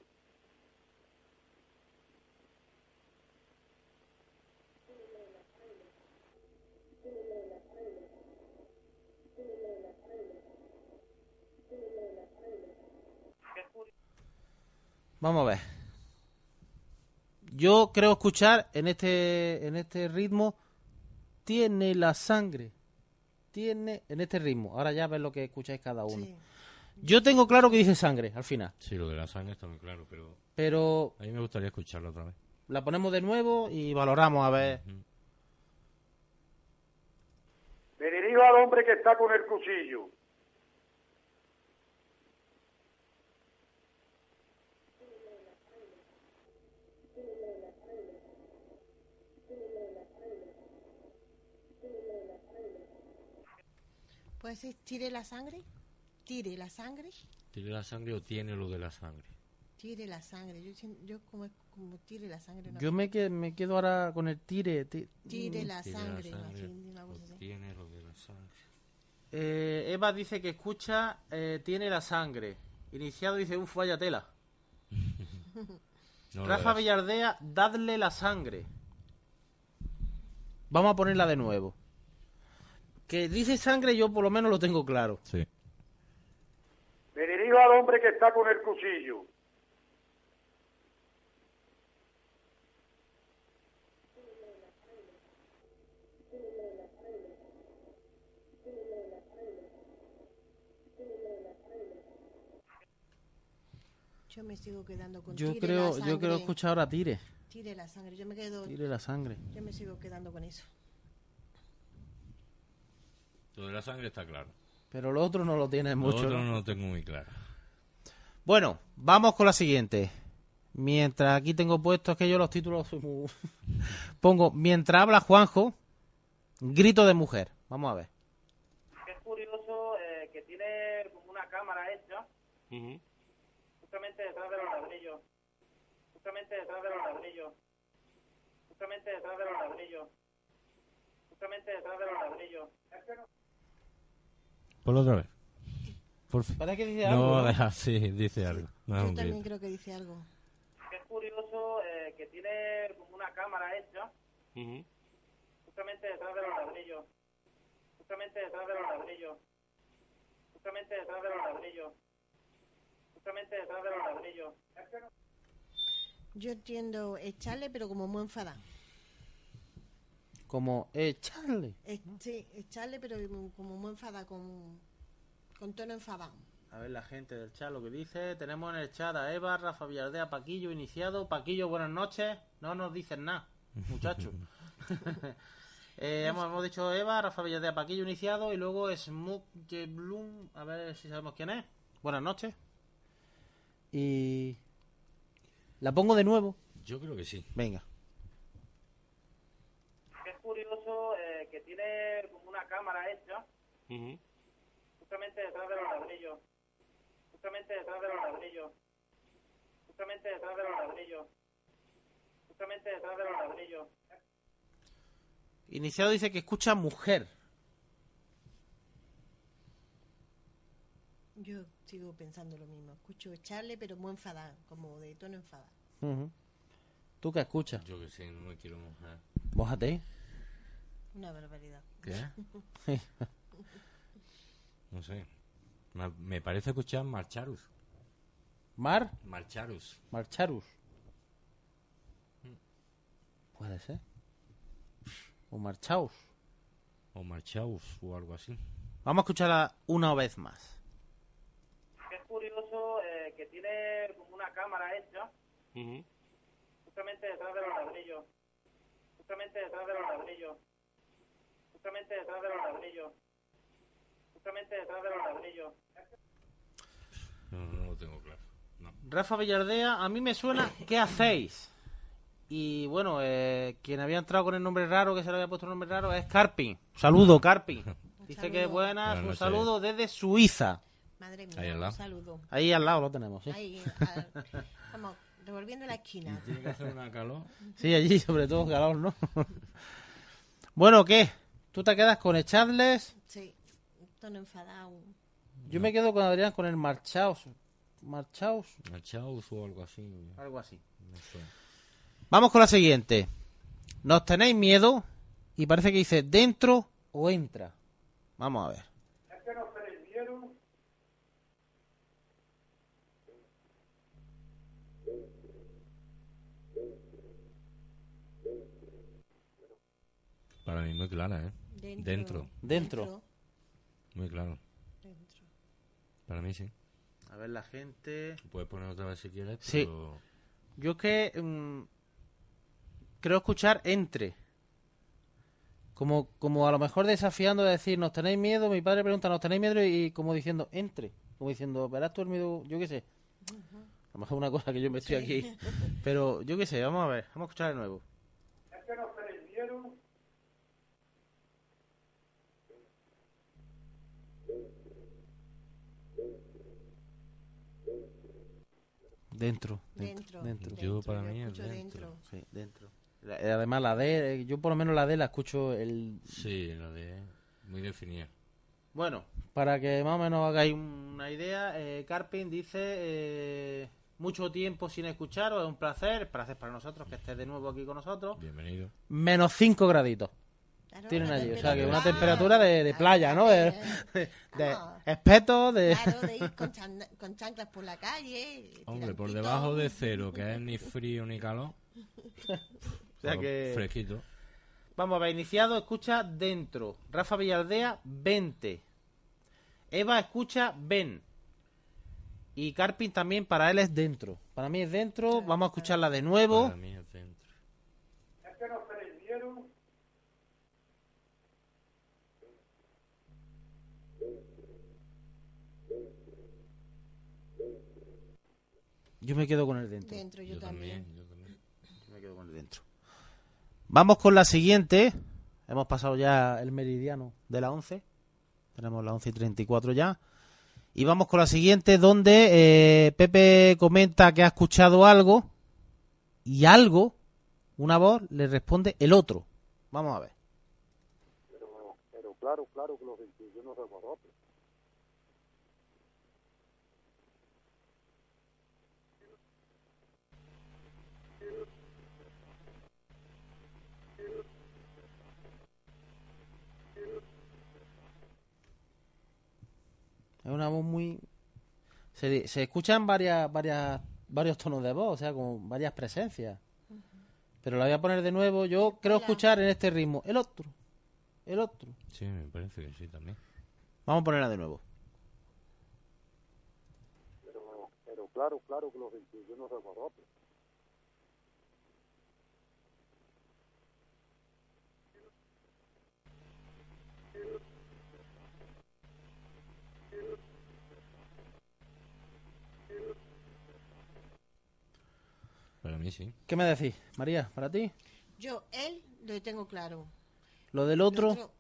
A: Vamos a ver. Yo creo escuchar en este en este ritmo tiene la sangre. Tiene en este ritmo. Ahora ya ves lo que escucháis cada uno.
B: Sí.
A: Yo tengo claro que dice sangre al final,
C: Sí, lo de la sangre está muy claro, pero
A: pero
C: a mí me gustaría escucharlo otra vez.
A: la ponemos de nuevo y valoramos a ver.
D: Me dirijo al hombre que está con el cuchillo.
B: ¿Puede decir tire la sangre? Tire la sangre.
C: ¿Tiene la sangre o tiene lo de la sangre?
B: Tire la sangre. Yo, yo como, como tire la sangre.
A: Yo me, que- me quedo ahora con el tire. ti-
B: Tire la
C: ¿Tiene
B: sangre.
C: la sangre
B: así,
C: o tiene lo de la sangre?
A: Eh, Eva dice que escucha, eh, tiene la sangre. Iniciado dice, uff, vaya tela.
C: No
A: Rafa. Villardea, dadle la sangre. Vamos a ponerla de nuevo. Que dice sangre, yo por lo menos lo tengo claro.
C: Sí.
D: Me dirijo al hombre que está con el cuchillo.
B: Yo me sigo quedando con
A: Yo
B: tire
A: creo,
B: la sangre.
A: yo creo escuchar ahora tire.
B: Tire la sangre. Yo me quedo.
A: Tire la sangre.
B: Yo me sigo quedando con eso.
C: Lo de la sangre está claro.
A: Pero lo otro no lo tiene
C: Lo
A: mucho.
C: otro
A: ¿no?
C: no lo tengo muy claro.
A: Bueno, vamos con la siguiente. Mientras aquí tengo puestos que yo los títulos soy muy... Pongo, mientras habla Juanjo, grito de mujer. Vamos a ver.
E: es curioso eh, que tiene como una cámara hecha justamente detrás de los ladrillos justamente detrás de los ladrillos justamente detrás de los ladrillos justamente detrás de los ladrillos
C: Ponlo otra vez. Por fin.
A: Parece que dice algo.
C: No,
A: ¿no?
C: deja, sí, dice algo. No
B: Yo también
C: grito.
B: creo que dice algo.
E: es curioso eh, que tiene como una cámara hecha justamente detrás de los ladrillos justamente detrás de los ladrillos justamente detrás de los ladrillos justamente detrás de los ladrillos
B: Yo entiendo echarle, pero como muy enfadado.
A: Como, eh, Charlie.
B: Eh, sí, echarle, pero como muy enfadado, con, con tono enfadado.
A: A ver la gente del chat lo que dice. Tenemos en el chat a Eva, Rafa Villardea, Paquillo, iniciado. Paquillo, buenas noches. No nos dicen nada, muchachos. Eh, hemos, hemos dicho Eva, Rafa Villardea, Paquillo, iniciado. Y luego Smoke Bloom. A ver si sabemos quién es. Buenas noches. Y... La pongo de nuevo.
C: Yo creo que sí.
A: Venga.
E: Que tiene como una cámara hecha justamente detrás de los ladrillos, justamente detrás de los ladrillos, justamente detrás de los ladrillos, justamente detrás de los ladrillos.
A: Iniciado dice que escucha mujer.
B: Yo sigo pensando lo mismo. Escucho echarle, pero muy enfadada, como de tono enfadado.
A: Ujú. ¿Tú qué escuchas?
C: Yo que sé, no me quiero mojar.
A: Mójate.
B: Una barbaridad.
C: ¿Qué? no sé. Me, parece escuchar Marcharus.
A: Mar,
C: Marcharus.
A: Marcharus. Puede ser. O Marchaus.
C: O Marchaus o algo así.
A: Vamos a escucharla una vez más.
E: Es curioso eh, que tiene como una cámara hecha justamente detrás de los ladrillos, justamente detrás de los ladrillos, justamente detrás de los ladrillos, justamente detrás de los ladrillos.
C: No, no lo tengo claro. No.
A: Rafa Villardea, a mí me suena ¿Qué hacéis? Y bueno, eh, quien había entrado con el nombre raro, que se le había puesto el nombre raro, es Carpin. Saludo, Carpin. Dice que
B: saludo.
A: buenas,
C: Buenas
A: un saludo desde Suiza.
B: Madre mía,
C: Ahí al
B: un
C: lado.
B: saludo.
A: Ahí al lado lo tenemos, ¿sí?
B: Ahí, al- vamos, revolviendo la esquina.
C: Tiene que hacer una calor.
A: Sí, allí sobre todo calor, ¿no? bueno, ¿qué? ¿Tú te quedas con echarles?
B: Sí, tono enfadado.
A: Yo me quedo con Adrián con el marchaos. Marchaos,
C: Marchaus o algo así.
A: algo así.
C: No sé.
A: Vamos con la siguiente. ¿Nos tenéis miedo? Y parece que dice dentro o entra. Vamos a ver.
D: Es que nos prendieron
C: Para mí muy clara, ¿eh?
B: Dentro.
C: Dentro.
A: Dentro.
C: Muy claro.
B: Dentro.
C: Para mí sí.
A: A ver la gente.
C: Puedes poner otra vez si quieres,
A: Sí.
C: pero...
A: Yo es que mm, creo escuchar entre. Como, como a lo mejor desafiando de decir, ¿nos tenéis miedo? Mi padre pregunta, ¿nos tenéis miedo? Y como diciendo, entre. Como diciendo, verás tú el miedo, yo qué sé. A lo mejor una cosa que yo me estoy aquí. Pero yo qué sé, vamos a ver, vamos a escuchar de nuevo.
D: es que nos prendieron
A: Dentro.
B: Dentro.
A: Dentro.
C: Yo para mí es dentro.
A: Sí, dentro. La- eh, Además la D, eh, yo por lo menos la D la escucho el...
C: Sí, la de... Muy definida.
A: Bueno, para que más o menos hagáis una idea, eh, Carpin dice eh, mucho tiempo sin escucharos, es un placer, placer para nosotros que estés de nuevo aquí con nosotros.
C: Bienvenido.
A: Menos 5 graditos
B: Claro,
A: tienen allí, o sea que una
B: temperatura-
A: de, de playa, ¿no? De, de, de
B: Vamos.
A: espeto, de...
B: Claro, de ir con, chan- con chanclas por la calle.
C: Hombre, por debajo de cero, que es ni frío ni calor.
A: O sea que...
C: Fresquito.
A: Vamos a ver, iniciado, escucha dentro. Rafa Villardea, 20. Eva escucha ven. Y Carpin también para él es dentro. Para mí es dentro. Vamos a escucharla de nuevo.
C: Para mí es dentro.
D: es que nos prendieron
A: Yo me quedo con el dentro.
B: Dentro, yo,
C: Yo
B: también.
C: también, yo también.
A: Yo me quedo con el dentro. Vamos con la siguiente. Hemos pasado ya el meridiano de la 11. Tenemos la 11 y 34 ya. Y vamos con la siguiente donde eh, Pepe comenta que ha escuchado algo y algo, una voz, le responde el otro. Vamos a ver.
D: pero, pero claro claro que lo sentí yo no recuerdo
A: Es una voz muy... Se, se escuchan varias, varias, varios tonos de voz, o sea, con varias presencias. Pero la voy a poner de nuevo. Yo creo escuchar en este ritmo. El otro. El otro.
C: Sí, me parece que sí también.
A: Vamos a ponerla de nuevo.
D: pero, pero claro claro que lo sentí yo no recuerdo
C: mí sí.
A: ¿Qué me decís, María? ¿Para ti?
B: Yo, él, lo tengo claro.
A: Lo del
B: Lo
A: otro,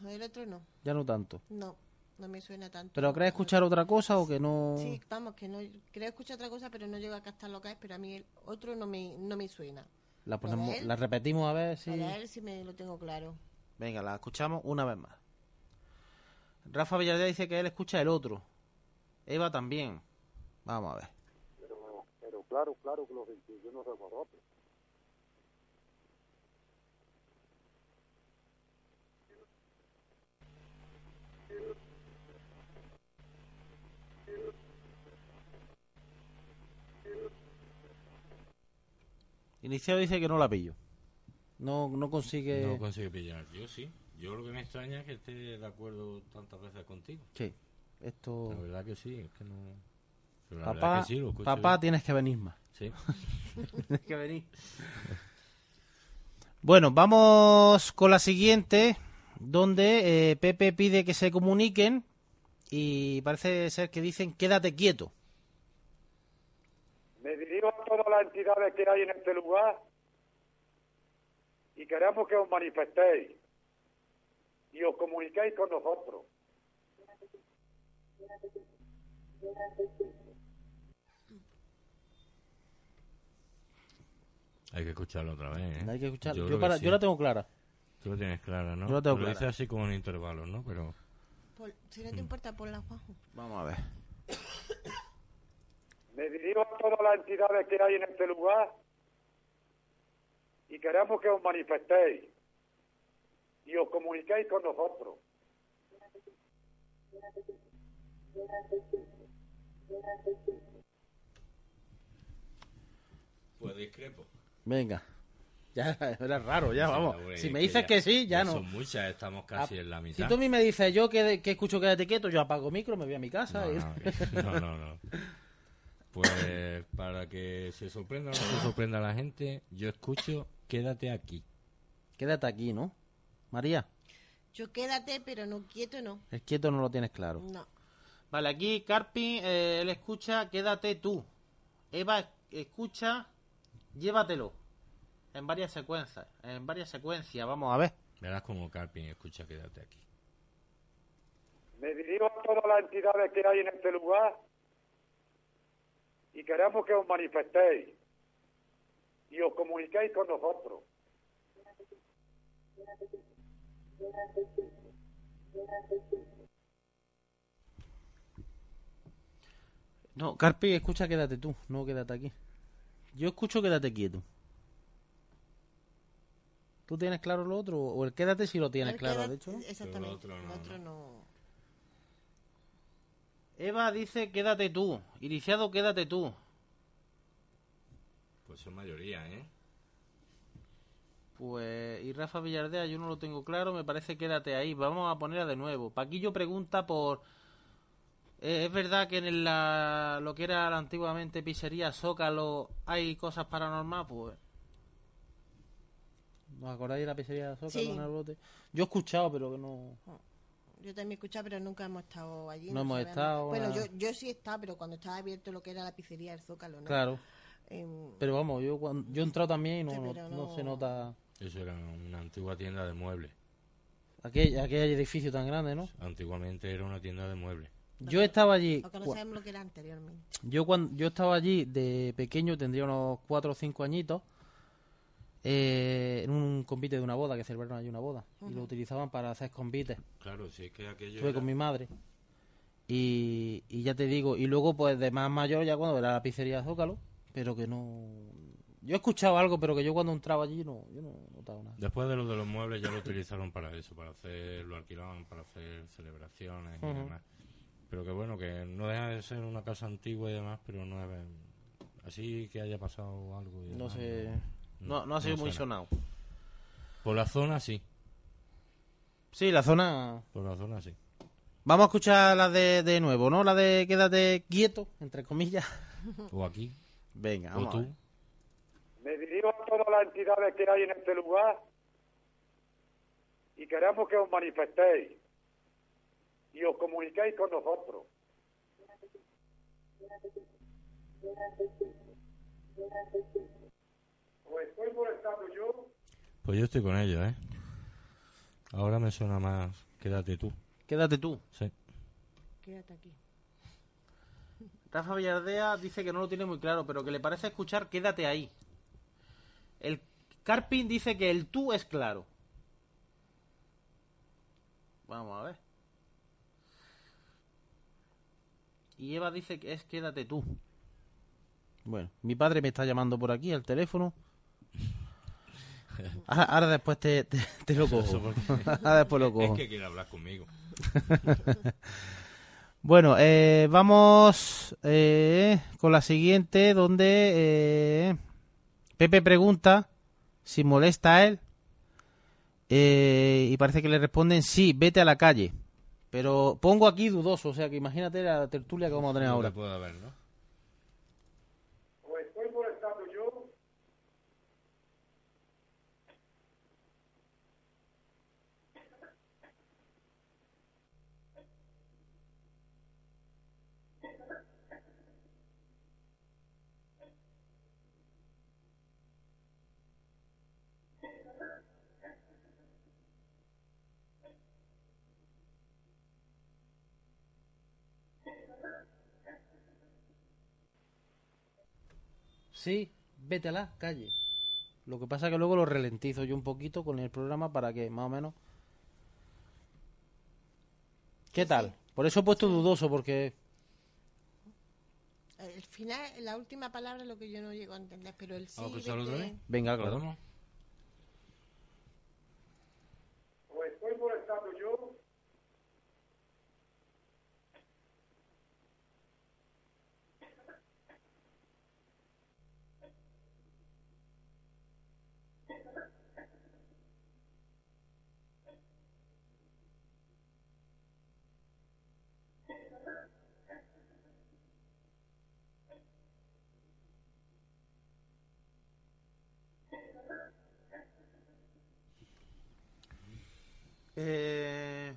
B: Lo del otro no.
A: ya no tanto.
B: No. No me suena tanto.
A: ¿Pero crees escuchar otra cosa o que no...?
B: Sí, vamos, que no creo escuchar otra cosa, pero no llego a captar lo que es, pero a mí el otro no me, no me suena.
A: La, ponemos,
B: Para él.
A: la repetimos a ver si...
B: Para él sí me lo tengo claro.
A: Venga, la escuchamos una vez más. Rafa Villardea dice que él escucha el otro. Eva también. Vamos a ver.
D: Claro, claro que los intuyo no somos otros.
A: Iniciado dice que no la pillo. No, no consigue...
C: No consigue pillar. Yo sí. Yo lo que me extraña es que esté de acuerdo tantas veces contigo.
A: Sí. Esto...
C: La verdad que sí, es que no... La
A: Papá,
C: que sí, lo escucho
A: papá
C: bien.
A: tienes que venir más.
C: Sí.
A: Tienes que venir. Bueno, vamos con la siguiente, donde eh, Pepe pide que se comuniquen y parece ser que dicen quédate quieto.
D: Me dirijo a todas las entidades que hay en este lugar y queremos que os manifestéis y os comuniquéis con nosotros.
C: Hay que escucharlo otra vez, ¿eh?
A: Hay que escuchar.
C: Yo
A: Yo,
C: creo que
A: para-
C: sí.
A: yo la tengo clara.
C: Tú lo tienes clara, ¿no?
A: Yo lo tengo
C: Lo dices así como en intervalos, ¿no? Pero...
B: Por- si no te importa, por la Juanjo.
A: Vamos a ver.
D: Me dirijo a todas las entidades que hay en este lugar y queremos que os manifestéis y os comuniquéis con nosotros.
C: Pues discrepo.
A: Venga. Ya era raro, ya, vamos. Si me
C: que
A: dices
C: ya-
A: que sí, ya no.
C: Son muchas, estamos casi
A: Ah,
C: en la mitad.
A: Si tú a mí me dices yo que, que escucho quédate quieto, yo apago micro, me voy a mi casa.
C: No,
A: y-
C: no, no, no. Pues para que se sorprenda o no se sorprenda la gente, yo escucho Quédate aquí.
A: Quédate aquí, ¿no? María,
B: Yo quédate, pero no quieto, no.
A: el quieto no lo tienes claro.
B: No.
A: Vale, aquí Carpi, eh, él escucha quédate tú. Eva es- escucha llévatelo. En varias secuencias. En varias secuencias, vamos a ver.
C: Verás como Carpin escucha Quédate aquí.
D: Me dirijo a todas las entidades que hay en este lugar y queremos que os manifestéis y os comuniquéis con nosotros.
A: No, Carpi escucha quédate tú, no quédate aquí. Yo escucho quédate quieto. ¿Tú tienes claro lo otro? O el quédate si lo tienes
B: El
A: claro,
B: quédate-
A: de hecho.
B: Exactamente.
C: otro
B: El
C: no,
B: otro no.
A: Eva dice quédate tú. Iniciado quédate tú.
C: Pues son mayoría, ¿eh?
A: Pues, y Rafa Villardea, yo no lo tengo claro, me parece quédate ahí. Vamos a ponerla de nuevo. Paquillo pregunta por. Eh, ¿Es verdad que en la, lo que era antiguamente pizzería Zócalo hay cosas paranormales? Pues. ¿Nos acordáis de la pizzería Zócalo
B: Sí.
A: en el bote? Yo he escuchado, pero que no.
B: Yo también he escuchado, pero nunca hemos estado allí.
A: No hemos
B: sabemos.
A: estado,
B: Bueno, yo, yo sí he estado, pero cuando estaba abierto lo que era la pizzería del Zócalo, ¿no?
A: Claro.
B: Em,
A: Pero vamos, yo, cuando, yo he entrado también y no,
B: Sí,
A: no-
B: pero
A: no
B: no-
A: se nota.
C: Eso era una antigua tienda de muebles.
A: Aquel, aquel edificio tan grande, ¿no?
C: Antiguamente era una tienda de muebles.
A: Yo estaba allí.
B: porque no sabemos lo que era anteriormente.
A: Yo cuando yo estaba allí de pequeño, tendría unos 4 o 5 añitos, eh, en un convite de una boda, que celebraron allí una boda, y lo utilizaban para hacer convites.
C: Claro, si es que aquello
A: Estuve
C: era-
A: con mi madre. Y, y ya te digo, y luego pues de más mayor ya cuando era la pizzería Zócalo, pero que no... Yo he escuchado algo, pero que yo cuando entraba allí no, yo no notaba nada.
C: Después de lo de los muebles ya lo utilizaron para eso, para hacer, lo alquilaban para hacer celebraciones y demás. Pero que bueno, que no deja de ser una casa antigua y demás, pero no es así que haya pasado algo. y
A: No
C: demás,
A: sé... No, no ha sido muy
C: suena.
A: sonado.
C: Por la zona sí,
A: Sí, la zona...
C: por la zona sí.
A: Vamos a escuchar la de, de nuevo, ¿no? La de quédate quieto, entre comillas.
C: O aquí,
A: Venga,
C: o
A: vamos a ver.
C: tú.
D: Me dirijo a todas las entidades que hay en este lugar y queremos que os manifestéis y os comuniquéis con nosotros. Pues estoy molestando yo.
C: Pues yo estoy con ellos, ¿eh? Ahora me suena más, quédate tú.
A: Quédate tú.
C: Sí.
B: Quédate aquí.
A: Rafa Villardea dice que no lo tiene muy claro, pero que le parece escuchar quédate ahí. El Carpin dice que el tú es claro. Vamos a ver. Y Eva dice que es quédate tú. Bueno, mi padre me está llamando por aquí al teléfono. Ahora, ahora después te, te- te lo cojo. Ahora después lo cojo.
C: Es que quiere hablar conmigo.
A: Bueno, eh, vamos eh, con la siguiente, donde eh, Pepe pregunta si molesta a él eh, y parece que le responden sí, vete a la calle. Pero pongo aquí dudoso, o sea que imagínate la tertulia que vamos a tener ahora.
C: que pueda haber, ¿no?
A: Sí, vete a la calle. Lo que pasa que luego lo ralentizo yo un poquito con el programa para que más o menos... ¿Qué tal? Por eso he puesto dudoso, porque...
B: El final, la última palabra es lo que yo no llego a entender, pero el sí.
C: ¿Vamos a escucharlo otra
B: vete-
C: vez?
A: Venga, claro. Eh,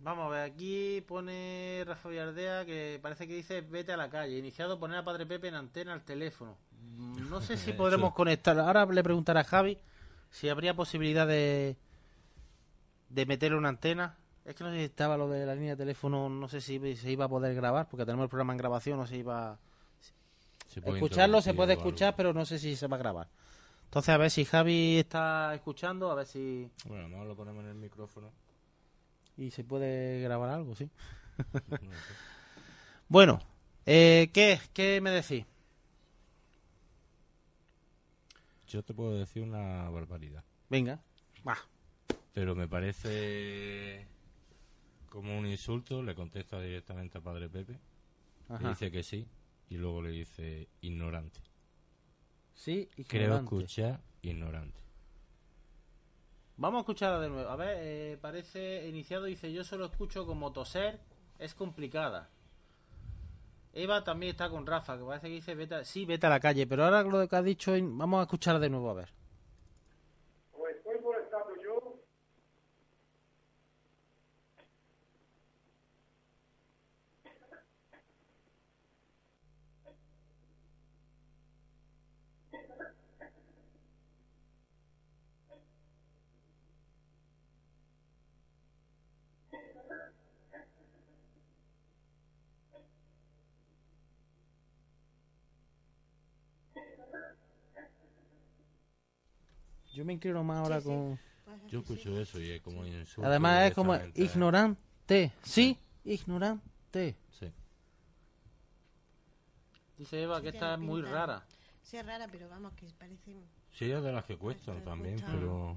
A: vamos a ver, aquí pone Rafa Villardea que parece que dice vete a la calle. Iniciado poner a Padre Pepe en antena al teléfono. No sé si podremos conectar. Ahora le preguntaré a Javi si habría posibilidad de, de meterle una antena. Es que no sé si estaba lo de la línea de teléfono, no sé si se iba a poder grabar, porque tenemos el programa en grabación, no se iba...
C: Se puede
A: Escucharlo se puede escuchar, pero no sé si se va a grabar. Entonces, a ver si Javi está escuchando, a ver si...
C: Bueno, a lo ponemos en el micrófono.
A: Y se puede grabar algo, sí.
C: No.
A: Bueno, eh, ¿qué? ¿Qué me decís?
C: Yo te puedo decir una barbaridad.
A: Venga. Va.
C: Pero me parece como un insulto. Le contesta directamente a Padre Pepe. Le dice que sí. Y luego le dice ignorante.
A: Sí,
C: Creo
A: ignorante.
C: escuchar ignorante.
A: Vamos a escucharla de nuevo. A ver, eh, parece iniciado, dice, yo solo escucho como toser, es complicada. Eva también está con Rafa, que parece que dice, vete a- sí, vete a la calle, pero ahora lo que ha dicho, vamos a escucharla de nuevo, a ver.
D: Yo
A: me inclino más ahora
B: Sí,
A: con...
C: Yo
B: sí.
C: escucho eso y es como insulto.
A: Además es como ignorante. Sí, ignorante.
C: Sí.
A: Dice Eva que
B: Sí,
A: esta es muy rara.
B: Sí, es rara, pero vamos, que parece.
C: Sí, es de las que cuestan
B: Cuesta,
C: también, pero...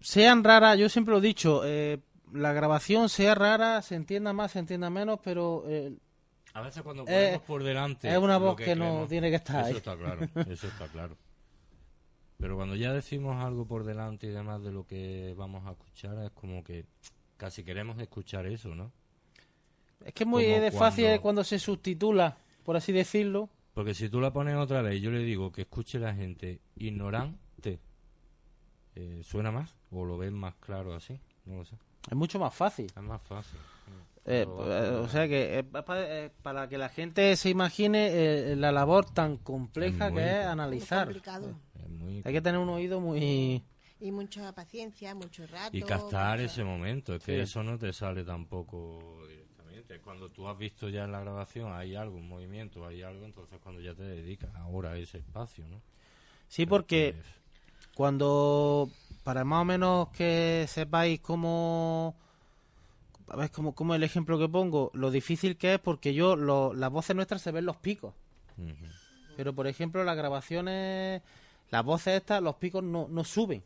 A: Sean raras, yo siempre lo he dicho, eh, la grabación sea rara, se entienda más, se entienda menos, pero eh,
C: A veces cuando
A: Eh,
C: ponemos por delante...
A: es una voz que no tiene que estar
C: Eso
A: ahí.
C: está claro, eso está claro. Pero cuando ya decimos algo por delante y demás de lo que vamos a escuchar, es como que casi queremos escuchar eso, ¿no?
A: es que es muy de fácil
C: cuando-
A: cuando se subtitula, por así decirlo.
C: Porque si tú la pones otra vez y yo le digo que escuche la gente ignorante, eh, ¿suena más? ¿O lo ven más claro así? No lo sé.
A: Es mucho más fácil.
C: Es más fácil.
A: Eh, eh, o sea que eh, pa- pa- eh, para que la gente se imagine eh, la labor tan compleja
C: Es muy
A: que es analizar.
B: complicado.
C: es muy...
A: Hay que tener un oído muy...
B: Y mucha paciencia, mucho rato.
C: Y captar
B: mucho-
C: ese momento, es que
A: Sí.
C: eso no te sale tampoco directamente. Cuando tú has visto ya en la grabación hay algo, un movimiento, hay algo, entonces cuando ya te dedicas ahora a ese espacio, ¿no?
A: Sí, porque cuando, para más o menos que sepáis cómo, a ver, cómo, cómo el ejemplo que pongo, lo difícil que es porque yo, lo- las voces nuestras se ven los picos. Pero, por ejemplo, las grabaciones, las voces estas, los picos no, no suben.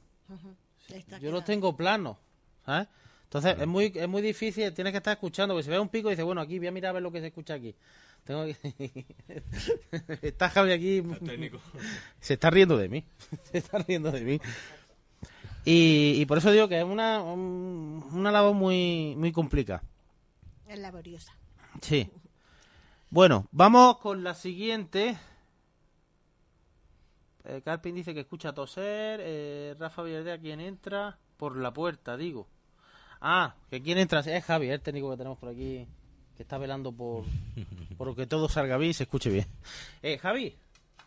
A: Yo los tengo planos, ¿sabes? Entonces es muy es muy difícil, tienes que estar escuchando, porque si ve un pico y dices, bueno, aquí voy a mirar a ver lo que se escucha aquí. Tengo que... está Javi aquí, se está riendo de mí, se está riendo de mí. Y, y por eso digo que es una, un- una labor muy, muy complicada.
B: Es laboriosa.
A: Sí. Bueno, vamos con la siguiente. Eh, Carpin dice que escucha toser. Eh, Rafa Villarreal, ¿quién entra? Por la puerta, digo. Ah, que quién entra es Javi, el técnico que tenemos por aquí, que está velando por, por que todo salga bien y se escuche bien. Eh, Javi,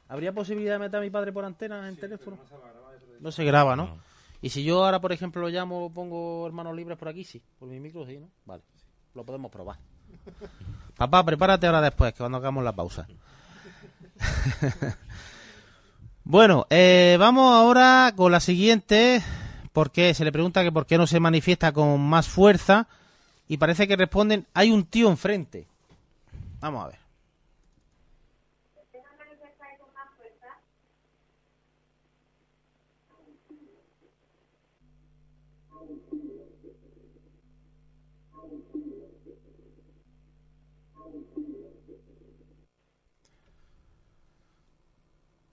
A: ¿habría posibilidad de meter a mi padre por antena en teléfono? No se graba, ¿no?
C: No.
A: Y si yo ahora, por ejemplo, lo llamo, pongo hermanos libres por aquí, sí. Por mi micro, sí, ¿no? Vale. Lo podemos probar. Papá, prepárate ahora después, que cuando hagamos la pausa. bueno, eh, vamos ahora con la siguiente, porque se le pregunta que por qué no se manifiesta con más fuerza y parece que responden, hay un tío enfrente. Vamos a ver.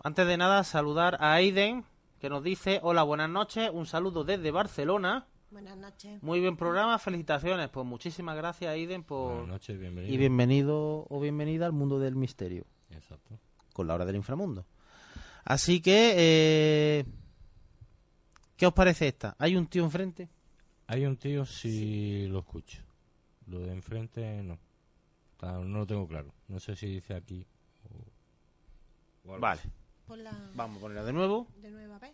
A: Antes de nada, saludar a Aiden, que nos dice, hola, buenas noches, un saludo desde Barcelona.
B: Buenas noches.
A: Muy buen programa, felicitaciones. Pues muchísimas gracias, Aiden, por...
C: Buenas noches, bienvenido.
A: Y bienvenido o bienvenida al mundo del misterio,
C: Exacto.
A: con la hora del inframundo. Así que, eh, ¿qué os parece esta? ¿Hay un tío enfrente?
C: Hay un tío si lo escucho. Lo de enfrente no. No lo tengo claro. No sé si dice aquí o...
A: Vale,
C: así.
A: Vamos a ponerla de nuevo.
B: De nuevo, a ver.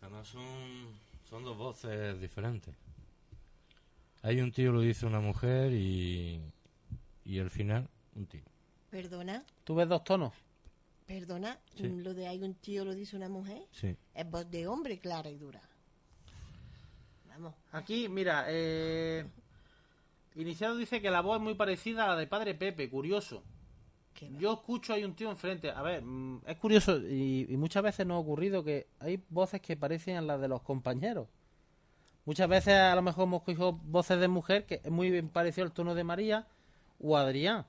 C: Además son, son dos voces diferentes. Hay un tío lo dice una mujer y, y al final un tío.
B: Perdona,
A: ¿Tú ves dos tonos?
B: perdona.
C: Sí.
B: mm, Lo de hay un tío lo dice una mujer.
C: Sí.
B: Es voz de hombre clara y dura. Vamos.
A: Aquí, mira, eh, Iniciado dice que la voz es muy parecida a la de Padre Pepe, curioso. Yo escucho hay un tío enfrente. A ver, mm, es curioso y, y muchas veces nos ha ocurrido que hay voces que parecen a las de los compañeros. Muchas veces a lo mejor hemos cogido voces de mujer que es muy bien parecido al tono de María o Adrián.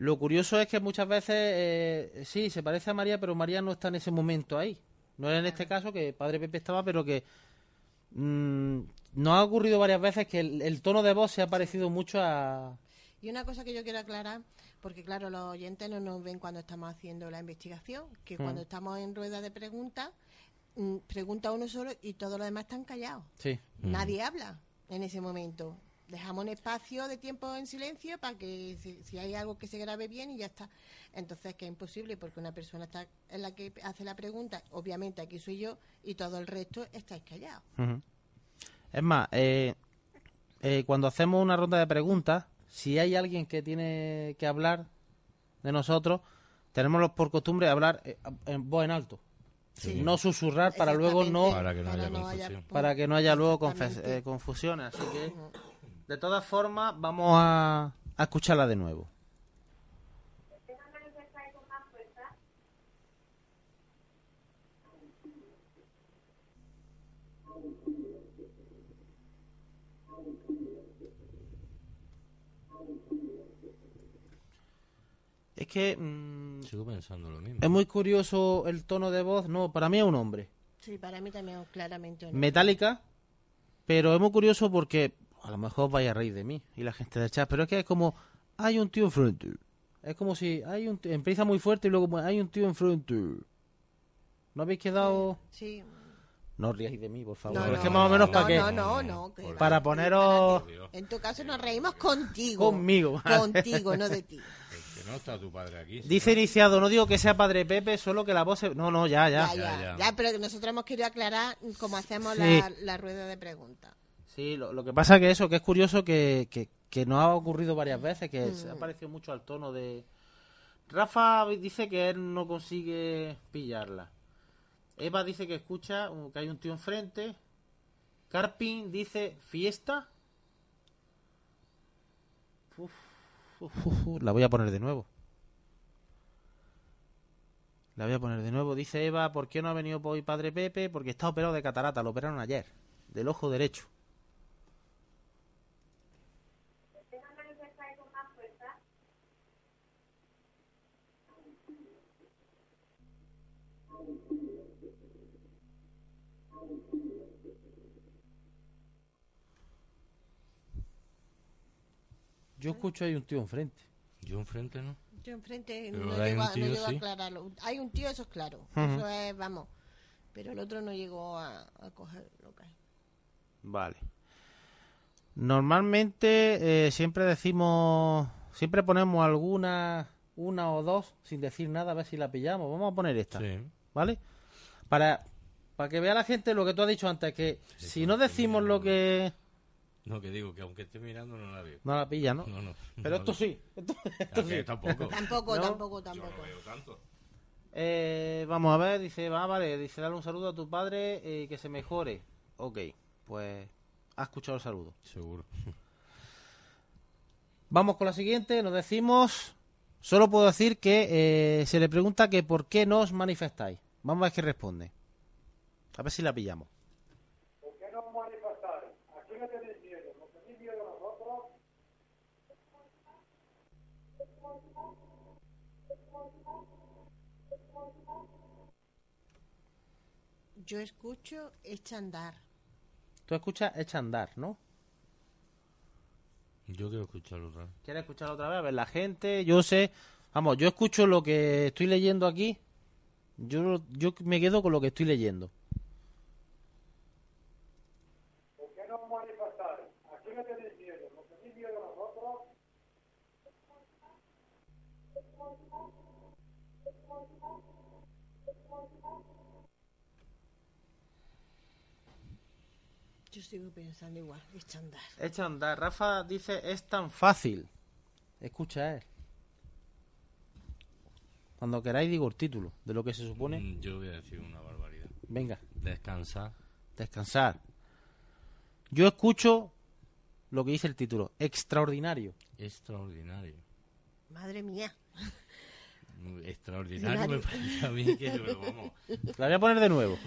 A: Lo curioso es que muchas veces eh, sí, se parece a María, pero María no está en ese momento ahí. No era en este caso que Padre Pepe estaba, pero que mm, nos ha ocurrido varias veces que el, el tono de voz se ha parecido mucho a...
B: Y una cosa que yo quiero aclarar, porque claro, los oyentes no nos ven cuando estamos haciendo la investigación, que
A: Mm.
B: cuando estamos en rueda de preguntas, mm, pregunta uno solo y todos los demás están callados.
A: Sí.
B: Nadie habla en ese momento. Dejamos un espacio de tiempo en silencio para que si, si hay algo que se grabe bien y ya está. Entonces que es imposible porque una persona está en la que hace la pregunta, obviamente aquí soy yo y todo el resto estáis callados.
A: Es más, eh, eh, cuando hacemos una ronda de preguntas, si hay alguien que tiene que hablar de nosotros, tenemos los- por costumbre hablar eh, en voz en alto.
B: Sí.
A: No susurrar para luego no...
C: Para que no haya confusión.
A: Para que no haya luego confe-
B: Exactamente.
A: eh, confusiones. Así que, de todas formas, vamos a, a escucharla de nuevo. Es que mm,
C: Sigo pensando lo mismo.
A: es muy curioso el tono de voz. No, para mí es un hombre.
B: Sí, para mí también claramente. no.
A: metálica, pero es muy curioso porque a lo mejor vaya a reír de mí y la gente del chat, pero es que es como hay un tío enfrente. Es como si hay un tío, empieza muy fuerte y luego hay un tío enfrente. ¿No habéis quedado...?
B: Sí.
A: No os riáis de mí, por favor.
B: No,
A: es
B: no,
A: que más o menos
B: no,
A: para qué.
B: No, no, no. que
A: Para
B: va,
A: poneros-.
B: En tu caso nos reímos contigo.
A: Conmigo, vale.
B: Contigo, no de ti.
C: Es que no está tu padre aquí.
A: Dice iniciado, no digo que sea padre Pepe, solo que la voz... se- No, no, ya, ya.
B: Ya, ya,
C: ya.
B: ya, pero que nosotros hemos querido aclarar cómo hacemos
A: Sí.
B: la, la rueda de preguntas.
A: Sí, lo, lo que pasa que eso, que es curioso que, que, que nos ha ocurrido varias veces, que se ha parecido mucho al tono de... Rafa dice que él no consigue pillarla. Eva dice que escucha que hay un tío enfrente. Carpin dice fiesta. Uf, uf, uf, uf, la voy a poner de nuevo. La voy a poner de nuevo. Dice Eva, ¿por qué no ha venido hoy padre Pepe? Porque está operado de catarata, lo operaron ayer, del ojo derecho. Yo escucho hay un tío enfrente.
C: Yo enfrente, ¿no?
B: Yo enfrente
C: Pero
B: no
C: hay
B: llego,
C: un
B: a, no
C: tío,
B: llego a aclararlo. Hay un tío, eso es claro. Eso es, vamos. Pero el otro no llegó a, a coger lo que hay.
A: Vale. Normalmente eh, siempre decimos, siempre ponemos alguna, una o dos sin decir nada a ver si la pillamos. Vamos a poner esta,
C: Sí.
A: ¿vale? Para, para que vea la gente lo que tú has dicho antes, que si no decimos lo que...
C: No, que digo que aunque esté mirando no la veo.
A: No la pilla, ¿no?
C: No, no.
A: Pero
C: no
A: esto
C: la-
A: sí. Esto, sí.
C: Tampoco.
B: Tampoco,
A: ¿No?
B: tampoco,
C: Yo
B: tampoco.
C: no veo tanto.
A: Eh, vamos a ver, dice, va, vale, dice, dale un saludo a tu padre y que se mejore. Ok, pues ha escuchado el saludo.
C: Seguro.
A: Vamos con la siguiente, nos decimos, solo puedo decir que eh, se le pregunta que por qué no os manifestáis. Vamos a ver qué responde. A ver si la pillamos.
D: ¿Por qué no manifestar? ¿A quién le tenéis miedo? ¿Nos tenéis miedo a nosotros?
B: Yo escucho echa andar.
A: Tú escuchas Echa andar, ¿no?
C: Yo quiero escucharlo otra vez.
A: ¿Quieres escucharlo otra vez? A ver, la gente, yo sé, vamos, yo escucho lo que estoy leyendo aquí. Yo, yo me quedo con lo que estoy leyendo.
D: ¿Por qué no manifestar? ¿A quién le tenéis miedo? ¿Nos tenéis miedo a nosotros?
B: Yo sigo pensando igual, echa a andar.
A: Echa a andar. Rafa dice, es tan fácil. Escucha él. Cuando queráis digo el título de lo que se supone.
C: Mm, Yo voy a decir una barbaridad.
A: Venga,
C: Descansar.
A: descansar. Yo escucho lo que dice el título. Extraordinario.
C: Extraordinario.
B: Madre mía.
C: Extraordinario me parece a mí que, pero vamos.
A: La voy a poner de nuevo.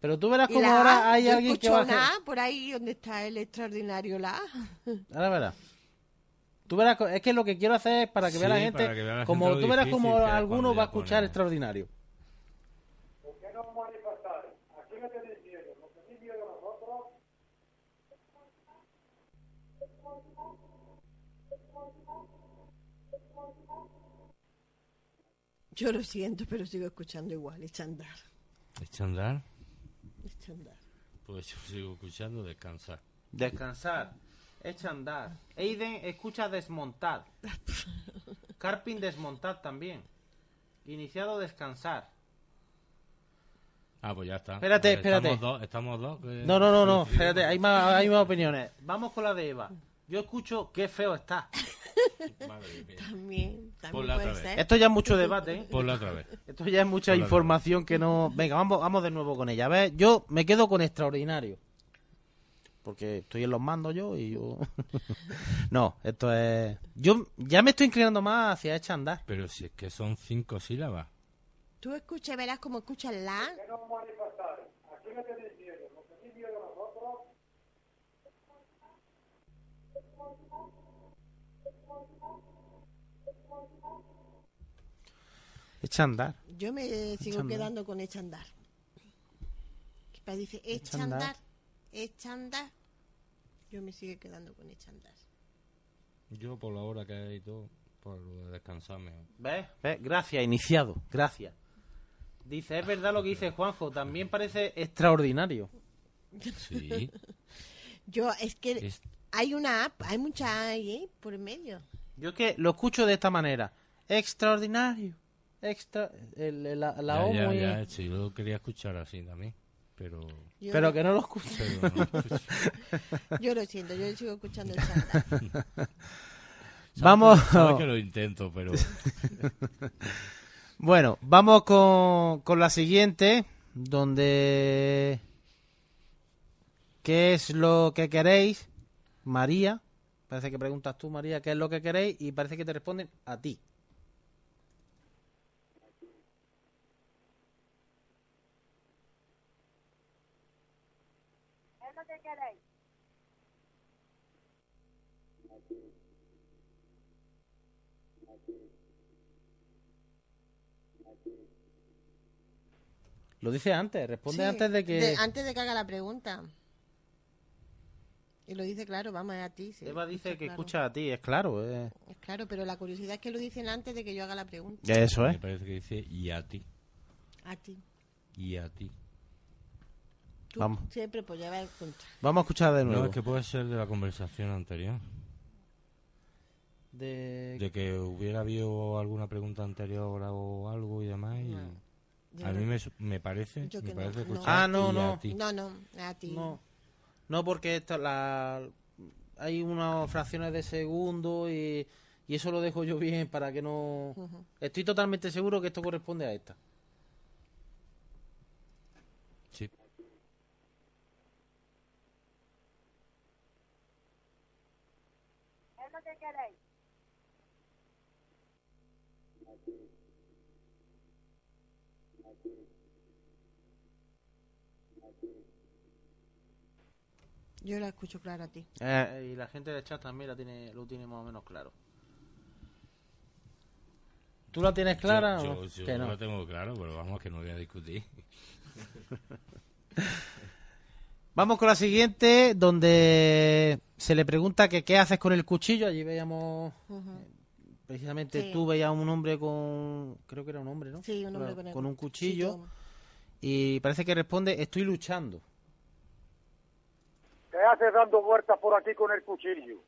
A: Pero tú verás
B: ¿Y
A: como
B: la A?
A: ahora hay
B: Yo
A: alguien que
B: escucho
A: va a
B: una
A: hacer...
B: A por ahí donde está el extraordinario la.
A: Ahora verás. Tú verás, es que lo que quiero hacer es para que vea la gente,
C: vea la
A: como
C: gente
A: tú verás como
C: es
A: alguno va a escuchar
C: pone-
A: extraordinario.
D: ¿Por qué no manifestar? ¿A quién le tenéis miedo? ¿Nos tenéis miedo a nosotros?
B: Yo lo siento, pero sigo escuchando igual, echa a andar.
C: ¿Echa a andar?
B: Echa a andar.
C: Pues yo sigo escuchando descansar.
A: Descansar. Echa a andar. Aiden escucha desmontar. Carpin desmontar también. Iniciado descansar.
C: Ah, pues ya está.
A: Espérate, espérate.
C: Estamos dos. Estamos dos que-
A: No, no, no, no. Espérate, hay más, hay más opiniones. Vamos con la de Eva. Yo escucho qué feo está.
C: Madre mía.
B: También
C: Ponla
B: puede
C: otra vez.
B: ser.
A: Esto ya es mucho debate, ¿eh?
C: Ponla otra vez.
A: Esto ya es mucha información que no... Venga, vamos, vamos de nuevo con ella. A ver, yo me quedo con extraordinario. Porque estoy en los mandos yo y yo... no, esto es... Yo ya me estoy inclinando más hacia echa andar.
C: Pero si es que son cinco sílabas.
B: Tú escuchas, verás como escuchas la
A: Echa andar.
B: Yo me sigo quedando con echa andar. Que dice echa
A: andar.
B: andar, echa andar. Yo me sigo quedando con echa andar.
C: Yo por la hora que hay y todo, por lo de descansar mejor.
A: ¿Ves? ¿Ves? Gracias, iniciado. Gracias. Dice, es verdad lo que dice Juanjo, también parece extraordinario.
C: Sí.
B: Yo, es que
C: Es-
B: hay una app, hay mucha ahí, ¿eh? por medio.
A: Yo que lo escucho de esta manera. Extraordinario. Extra... el- la la
C: ya,
A: O
C: ya,
A: muy-
C: ya, sí, yo lo quería escuchar así también. Pero,
B: Yo,
A: Pero que no lo escucho.
C: no lo escucho.
B: yo lo siento, yo sigo escuchando el chat.
A: Vamos.
C: Sabes que lo intento, pero
A: Bueno, vamos con, con la siguiente, donde... ¿Qué es lo que queréis? María. Parece que preguntas tú, María, qué es lo que queréis y parece que te responden a ti. Lo dice antes, responde
B: Sí,
A: antes de que...
B: de- antes de que haga la pregunta. Y lo dice claro, vamos, es a ti. sí,
A: Eva dice que
B: claro.
A: escucha a ti, es claro. eh.
B: Es claro, pero la curiosidad es que lo dicen antes de que yo haga la pregunta.
A: Eso
C: me
A: es.
C: parece que dice y a ti,
B: A ti.
C: y a ti.
B: Tú
A: Vamos.
B: siempre pues ya vas contra.
A: Vamos a escuchar de nuevo.
C: No, es que puede ser de la conversación anterior.
A: De-
C: De que hubiera habido alguna pregunta anterior o algo y demás. Y
B: No, yo
C: a
B: no.
C: mí me, me parece, me parece
B: no.
C: escuchar
A: Ah, no, no.
C: a ti.
B: No, no, a ti.
A: No, no porque esta, la, hay unas fracciones de segundo y, y eso lo dejo yo bien para que no... Estoy totalmente seguro que esto corresponde a esta.
C: Sí.
B: Yo la escucho claro a ti.
A: Eh, y la gente del chat también la tiene, lo tiene más o menos claro. ¿Tú la tienes clara
C: Yo,
A: o no?
C: yo- yo
A: Que no.
C: lo tengo claro, pero vamos que no voy a discutir.
A: Vamos con la siguiente, donde se le pregunta que qué haces con el cuchillo. Allí veíamos,
B: Ujú.
A: precisamente
B: Sí.
A: tú veías un hombre con, creo que era un hombre, ¿no?
B: Sí, un hombre
A: Con,
B: con, el
A: un cuchillo.
B: cuchillo.
A: Y parece que responde, estoy luchando.
D: ¿Qué haces dando vueltas por aquí con el cuchillo?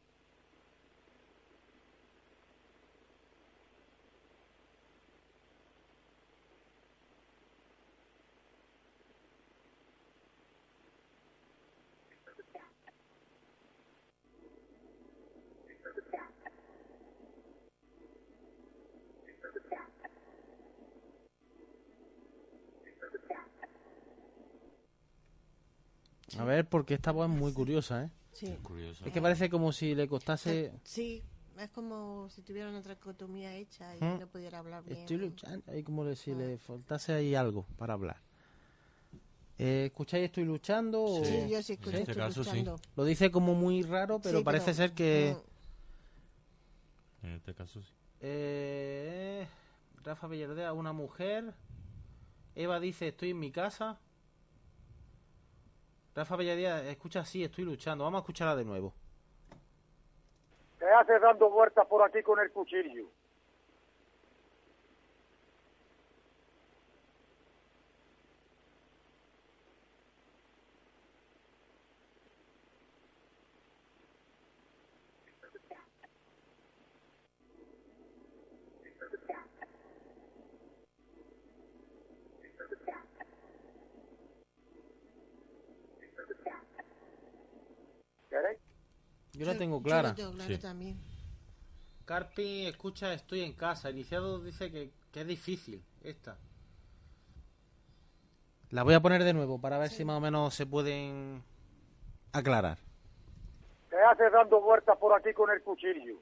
A: A ver, porque esta voz es muy curiosa, ¿eh?
B: Sí.
C: Curioso.
A: Es que parece como si le costase...
B: Sí, es como si tuviera una tracotomía hecha y
A: ¿Mm?
B: no pudiera hablar bien.
A: Estoy luchando. Ahí como le- si le faltase ahí algo para hablar. Eh, ¿Escucháis estoy luchando? o-
B: Sí, yo sí escucho,
C: En este
B: estoy
C: caso, sí.
B: luchando.
A: Lo dice como muy raro, pero
B: Sí,
A: parece ser que...
C: En este caso sí.
A: Eh, Rafa Villardea, una mujer. Eva dice, estoy en mi casa. Rafa Villardea, escucha, sí, estoy luchando. Vamos a escucharla de nuevo.
D: ¿Qué haces dando vueltas por aquí con el cuchillo? ¿Queréis?
A: Yo la tengo
B: yo
A: clara.
B: la tengo clara
C: Sí.
B: también.
A: Carpi, escucha, estoy en casa. Iniciado dice que, que es difícil esta. La voy a poner de nuevo para ver si más o menos se pueden aclarar.
D: ¿Qué haces dando vueltas por aquí con el cuchillo?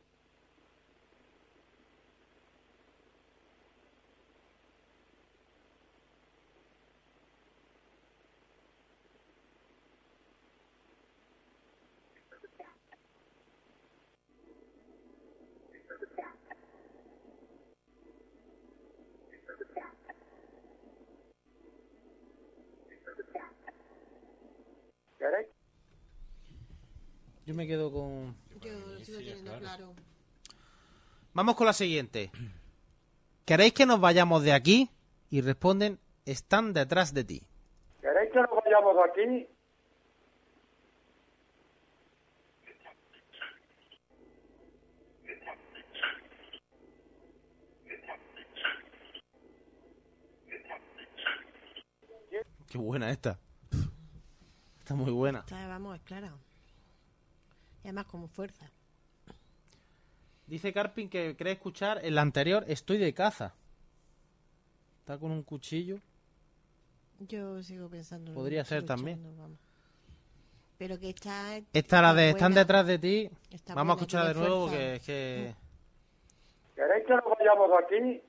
D: ¿Queréis?
A: Yo me quedo con...
B: Yo lo sigo teniendo claro.
A: Vamos con la siguiente. ¿Queréis que nos vayamos de aquí? Y responden, están detrás de ti.
D: ¿Queréis que nos vayamos de aquí?
A: Qué buena esta. Está muy buena.
B: Vamos, es clara. Y además como fuerza.
A: Dice Carpin que cree escuchar el anterior Estoy de caza. Está con un cuchillo.
B: Yo sigo pensando. en lo
A: Podría
B: que
A: ser también.
B: vamos. Pero que está.
A: Esta, la de
B: está
A: Están detrás de ti.
B: Está
A: Vamos a
B: buena,
A: escucharla de nuevo
B: fuerza.
A: porque es que...
D: ¿Queréis que nos vayamos aquí?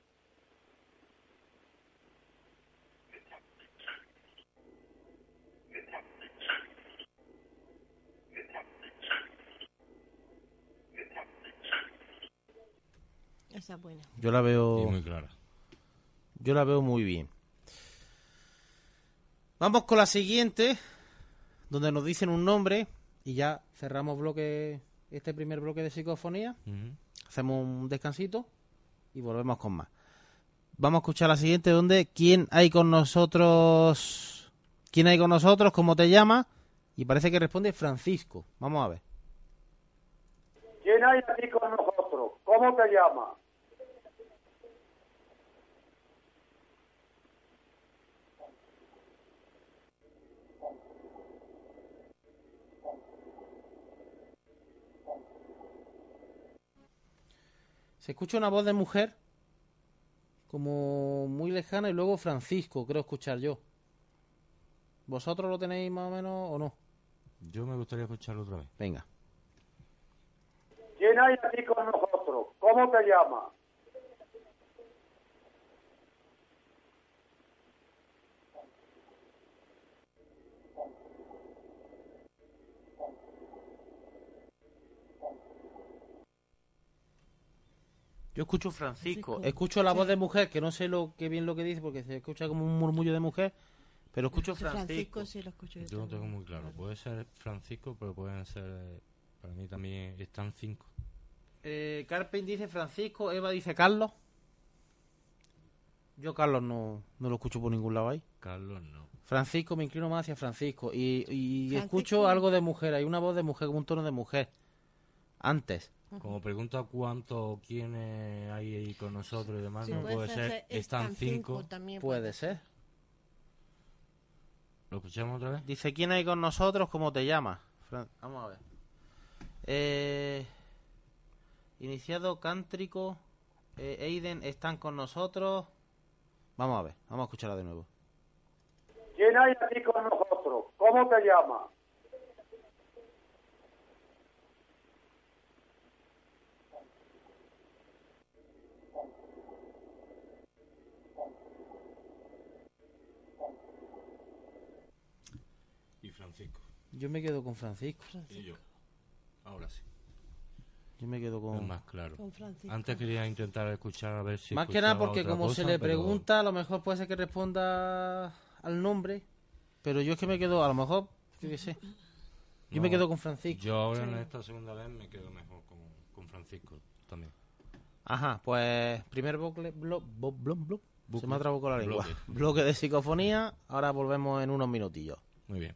B: Esa es buena.
A: Yo la veo...
C: Y muy clara.
A: Yo la veo muy bien. Vamos con la siguiente, donde nos dicen un nombre y ya cerramos bloque este primer bloque de psicofonía. Hacemos un descansito y volvemos con más. Vamos a escuchar la siguiente, donde ¿quién hay con nosotros? ¿Quién hay con nosotros? ¿Cómo te llama? Y parece que responde Francisco. Vamos a ver.
D: ¿Quién hay aquí con nosotros? ¿Cómo te llamas?
A: Se escucha una voz de mujer, como muy lejana, y luego Francisco, creo escuchar yo. ¿Vosotros lo tenéis más o menos o no?
C: Yo me gustaría escucharlo otra vez.
A: Venga.
D: ¿Quién hay aquí con nosotros? ¿Cómo te llamas?
A: Yo escucho Francisco.
B: Francisco,
A: Escucho la
B: sí.
A: voz de mujer, que no sé lo que bien lo que dice, porque se escucha como un murmullo de mujer, pero escucho
B: Sí,
A: Francisco.
B: sí lo escucho yo.
C: Yo no tengo muy claro. Puede ser Francisco, pero pueden ser. Para mí también están cinco.
A: Eh, Carpen dice Francisco, Eva dice Carlos. Yo Carlos no, no lo escucho por ningún lado ahí.
C: Carlos no.
A: Francisco, me inclino más hacia Francisco. Y, y
B: Francisco.
A: escucho algo de mujer, hay una voz de mujer, como un tono de mujer. Antes.
C: Como pregunta cuánto, quiénes hay ahí con nosotros y demás,
B: Sí,
C: no puede ser. Están cinco.
B: también
A: Puede ser.
C: ¿Lo escuchamos otra vez?
A: Dice, ¿quién hay con nosotros? ¿Cómo te llamas? Fran- Vamos a ver. Eh, iniciado Cántrico. eh, Eiden están con nosotros. Vamos a ver, vamos a escucharla de nuevo.
D: ¿Quién hay aquí con nosotros? ¿Cómo te llamas?
C: Y Francisco.
A: Yo me quedo con Francisco.
C: Y yo. Ahora sí.
A: Yo me quedo
C: Es
A: con...
C: más claro.
B: Con Francisco.
C: Antes quería intentar escuchar a ver si.
A: Más que nada porque como se le
C: pero
A: pregunta, a lo mejor puede ser que responda al nombre. Pero yo es que me quedo, a lo mejor, yo qué sé. Yo me quedo con Francisco.
C: Yo ahora en esta segunda vez me quedo mejor con, con Francisco también.
A: Ajá, pues primer bloque, blo- blo- blo- se me ha trabado con la lengua.
C: Bloque.
A: Bloque de psicofonía, ahora volvemos en unos minutillos.
C: Muy bien.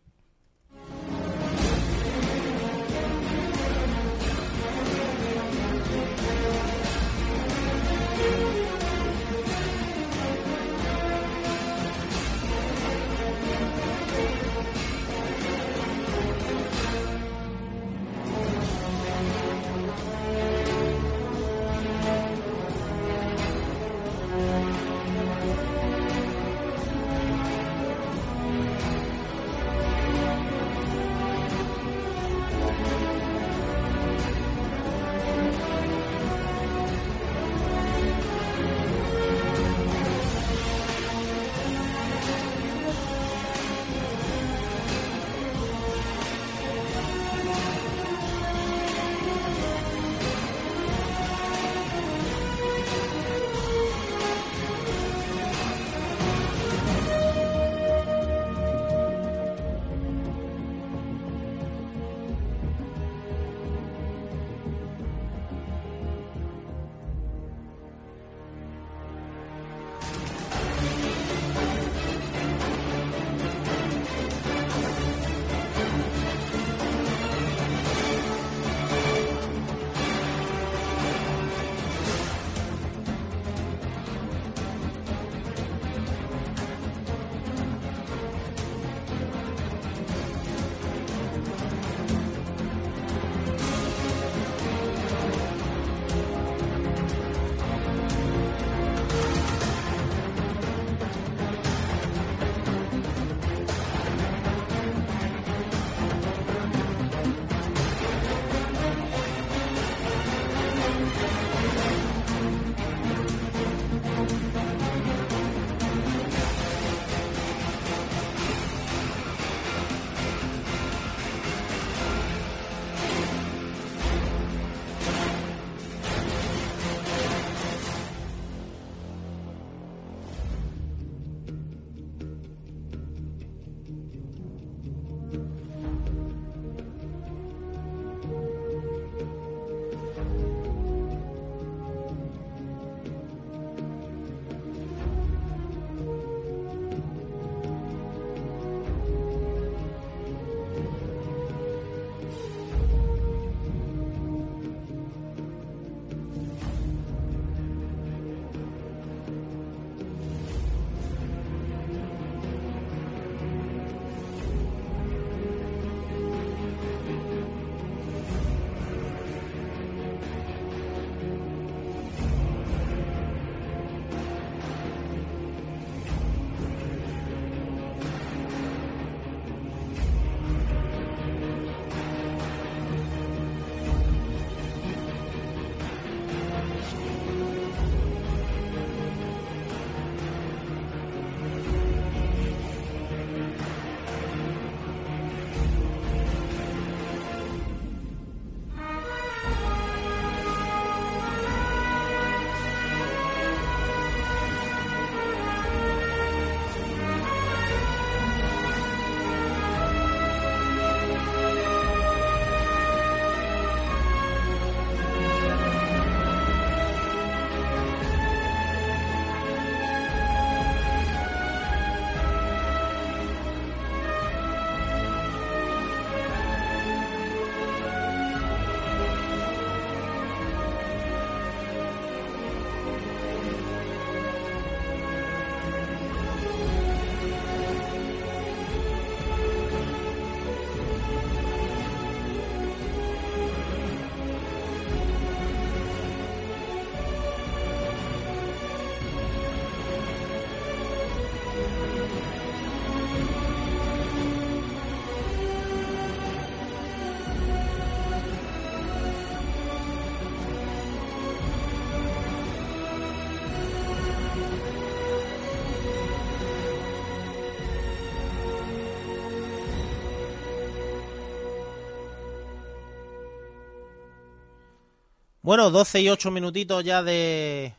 A: Bueno, 12 y 8 minutitos ya de,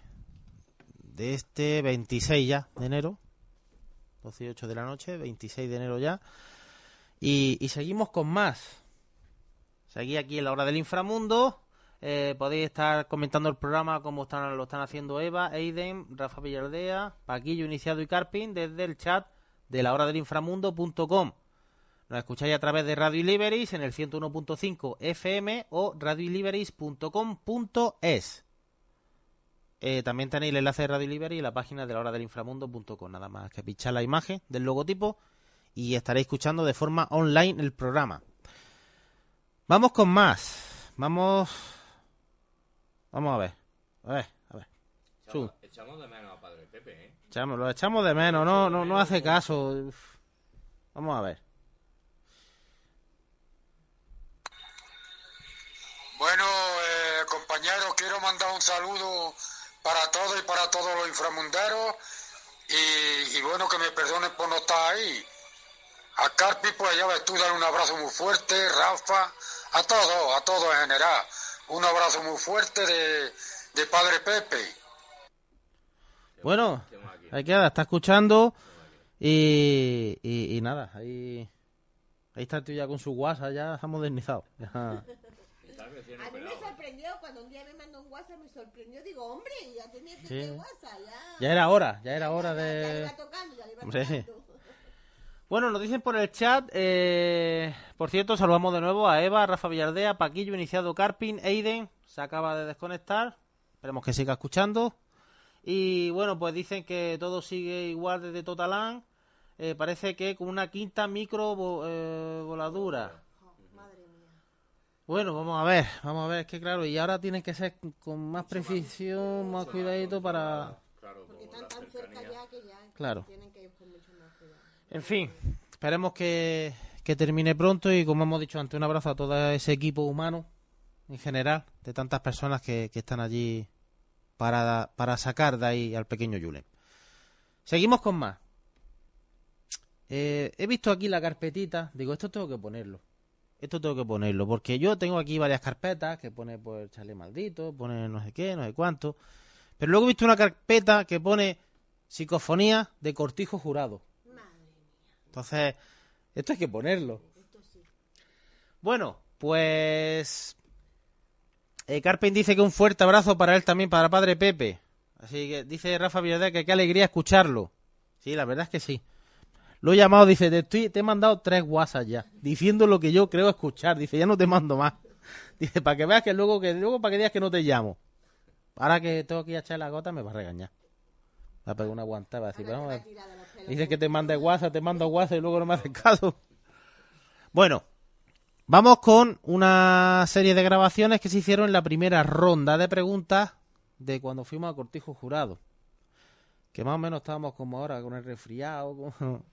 A: de este 26 ya de enero. 12 y 8 de la noche, 26 de enero ya. Y, y seguimos con más. Seguí aquí en la hora del inframundo. Eh, podéis estar comentando el programa como están, lo están haciendo Eva, Eiden, Rafa Villardea, Paquillo, Iniciado y Carpin desde el chat de la hora del inframundo.com. Nos escucháis a través de Radio Liberis en el 101.5 FM o radioliberis.com.es. Eh, también tenéis el enlace de Radio Liberis en la página de la hora del inframundo.com. Nada más que pinchar la imagen del logotipo y estaréis escuchando de forma online el programa. Vamos con más. Vamos. Vamos a ver. A ver, a ver.
C: Echamos, echamos de menos a Padre Pepe, ¿eh?
A: Echamos, lo echamos de menos, no, no, no hace caso. Uf. Vamos a ver.
F: Bueno, eh, compañeros, quiero mandar un saludo para todos y para todos los inframunderos y, y bueno, que me perdonen por no estar ahí. A Carpi, pues ya ves tú, dar un abrazo muy fuerte, Rafa, a todos, a todos en general. Un abrazo muy fuerte de, de Padre Pepe.
A: Bueno, ahí queda, está escuchando y, y, y nada, ahí, ahí está el tío ya con su WhatsApp, ya se ha modernizado. Ya.
C: Recién
B: A mí me sorprendió cuando un día me mandó un WhatsApp, me sorprendió. Digo, hombre, ya tenía que
A: Sí.
B: WhatsApp, ya.
A: Ya era hora, ya era hora
B: Ya le
A: de...
B: iba tocando, ya le iba tocando.
A: Bueno, nos dicen por el chat, eh, por cierto, saludamos de nuevo a Eva, Rafa Villardea, Paquillo, Iniciado Carpin, Eiden, se acaba de desconectar, esperemos que siga escuchando. Y bueno, pues dicen que todo sigue igual desde Totalán, eh, parece que con una quinta micro eh, voladura. Bueno, vamos a ver, vamos a ver, es que claro, y ahora tienen que ser con más precisión, más cuidadito para...
C: Claro,
B: Porque
C: por
B: están tan cerca ya que ya tienen que ir con mucho más cuidado.
A: En fin, esperemos que, que termine pronto y como hemos dicho antes, un abrazo a todo ese equipo humano en general, de tantas personas que, que están allí para, para sacar de ahí al pequeño Julen. Seguimos con más. Eh, he visto aquí la carpetita, digo, esto tengo que ponerlo. Esto tengo que ponerlo, porque yo tengo aquí varias carpetas que pone pues chale maldito, pone no sé qué, no sé cuánto. Pero luego he visto una carpeta que pone psicofonía de cortijo jurado. Entonces, esto hay que ponerlo. Bueno, pues. Eh, Carpen dice que un fuerte abrazo para él también, para padre Pepe. Así que dice Rafa Villarreal que qué alegría escucharlo. Sí, la verdad es que sí. Lo he llamado, dice, te, estoy, te he mandado tres WhatsApp ya, diciendo lo que yo creo escuchar. Dice, ya no te mando más. Dice, para que veas que luego, que luego para que digas que no te llamo. Ahora que tengo que ir a echar la gota, me va a regañar. Va a pegar una guantada, va a decir, vamos a. Dice que te mande WhatsApp, te mando WhatsApp y luego no me haces caso. Bueno, vamos con una serie de grabaciones que se hicieron en la primera ronda de preguntas de cuando fuimos a Cortijo Jurado. Que más o menos estábamos como ahora, con el resfriado. como-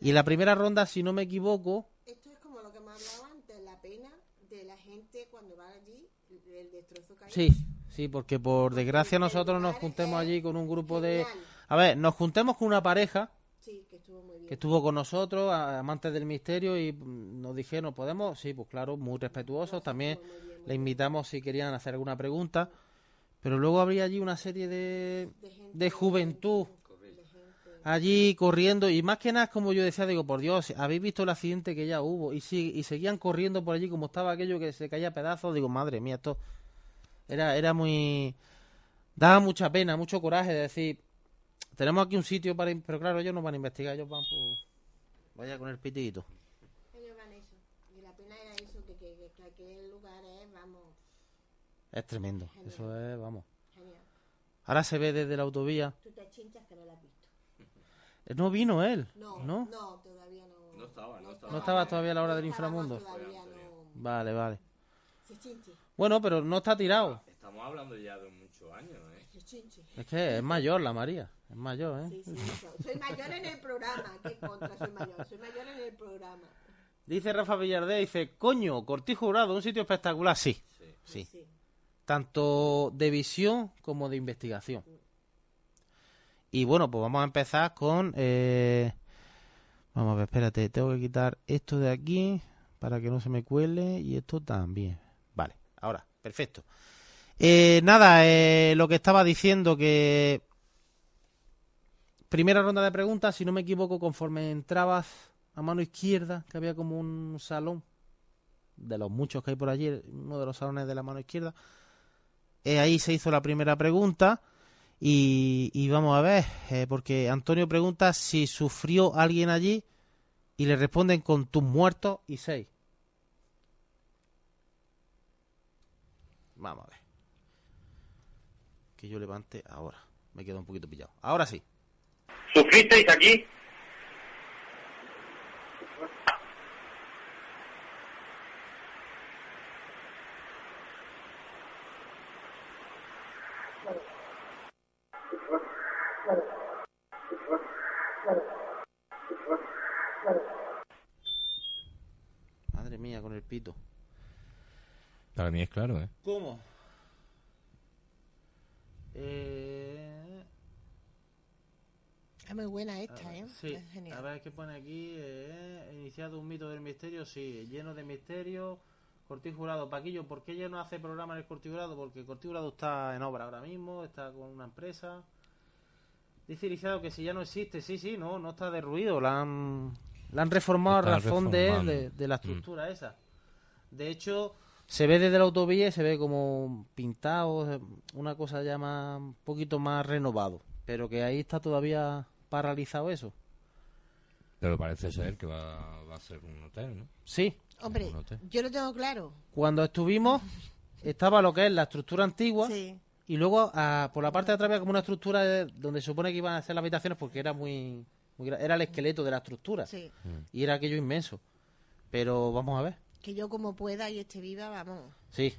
A: Y en la primera ronda, si no me equivoco,
B: Esto es como lo que me hablaba antes, la pena de la gente cuando va allí, el destrozo que hay.
A: sí, sí, porque por desgracia nosotros nos juntemos allí con un grupo de... A ver, nos juntemos con una pareja
B: Sí, que estuvo muy bien.
A: que estuvo con nosotros, amantes del misterio, y mm, nos dijeron, ¿podemos? Sí, pues claro, muy respetuosos. También le invitamos si querían hacer alguna pregunta. Pero luego habría allí una serie de, de juventud allí corriendo. Y más que nada, como yo decía, digo, por Dios, habéis visto el accidente que ya hubo. Y, sí, y seguían corriendo por allí como estaba aquello que se caía a pedazos. Digo, madre mía, esto era, era muy... Daba mucha pena, mucho coraje de decir, tenemos aquí un sitio para... Pero claro, ellos no van a investigar, ellos van por... Vaya con el pitito.
B: Ellos van eso. Y la pena era eso, que, que, que aquel lugar es, vamos,
A: Es tremendo. Eso es, vamos.
B: genial.
A: Ahora se ve desde la autovía.
B: Tú te chinchas que no la
A: No vino él,
B: No,
A: ¿no?
B: no, todavía no.
C: No estaba, no estaba.
A: No estaba todavía a la hora del inframundo.
B: Todavía no.
A: Vale, vale. Bueno, pero no está tirado.
C: Estamos hablando ya de muchos años, ¿eh?
A: Es que es mayor la María. Es mayor, ¿eh?
B: Sí, sí. Soy mayor en el programa. ¿Qué contra soy mayor? Soy mayor en el programa.
A: Dice Rafa Villardé, dice, coño, Cortijo Jurado, un sitio espectacular. Sí, sí.
B: Sí.
A: Tanto de visión como de investigación. Y bueno, pues vamos a empezar con... eh, Vamos a ver, espérate, tengo que quitar esto de aquí para que no se me cuele y esto también. Vale, ahora. perfecto. Eh, nada, eh, lo que estaba diciendo que primera ronda de preguntas, si no me equivoco, conforme entrabas a mano izquierda, que había como un salón de los muchos que hay por allí, uno de los salones de la mano izquierda. Ahí se hizo la primera pregunta y, vamos a ver, eh, porque Antonio pregunta si sufrió alguien allí y le responden con tus muertos y seis. Vamos a ver. Que yo levante ahora. Me quedo un poquito pillado. Ahora sí.
G: ¿Sufristeis aquí?
A: Madre mía, con el pito.
C: Para mí es claro, ¿eh?
A: ¿Cómo? Eh...
B: Es muy buena esta,
A: ver,
B: ¿eh?
A: Sí,
B: Es genial.
A: a ver qué pone aquí. eh, iniciado un mito del misterio, sí, lleno de misterio. Cortijo Jurado, Paquillo, ¿por qué ya no hace programa en el Cortijo Jurado? Porque el Cortijo Jurado está en obra ahora mismo, está con una empresa. Dice Iniciado que si ya no existe, sí, sí, no, no está derruido, la han, la han reformado
C: Está
A: a razón de, de- de la
C: Mm.
A: estructura esa. De hecho, se ve desde la autovía y se ve como pintado, una cosa ya más, un poquito más renovado, pero que ahí está todavía paralizado eso.
C: Pero parece ser que va, va a ser un hotel, ¿no?
A: Sí,
B: Hombre,
C: hotel.
B: yo lo tengo claro.
A: cuando estuvimos estaba lo que es la estructura antigua
B: Sí.
A: y luego por la parte de atrás había como una estructura de- donde se supone que iban a ser las habitaciones porque era muy, muy era el esqueleto de la estructura
B: Sí.
A: y era aquello inmenso. Pero vamos a ver.
B: Que yo como pueda y esté viva, vamos.
A: Sí.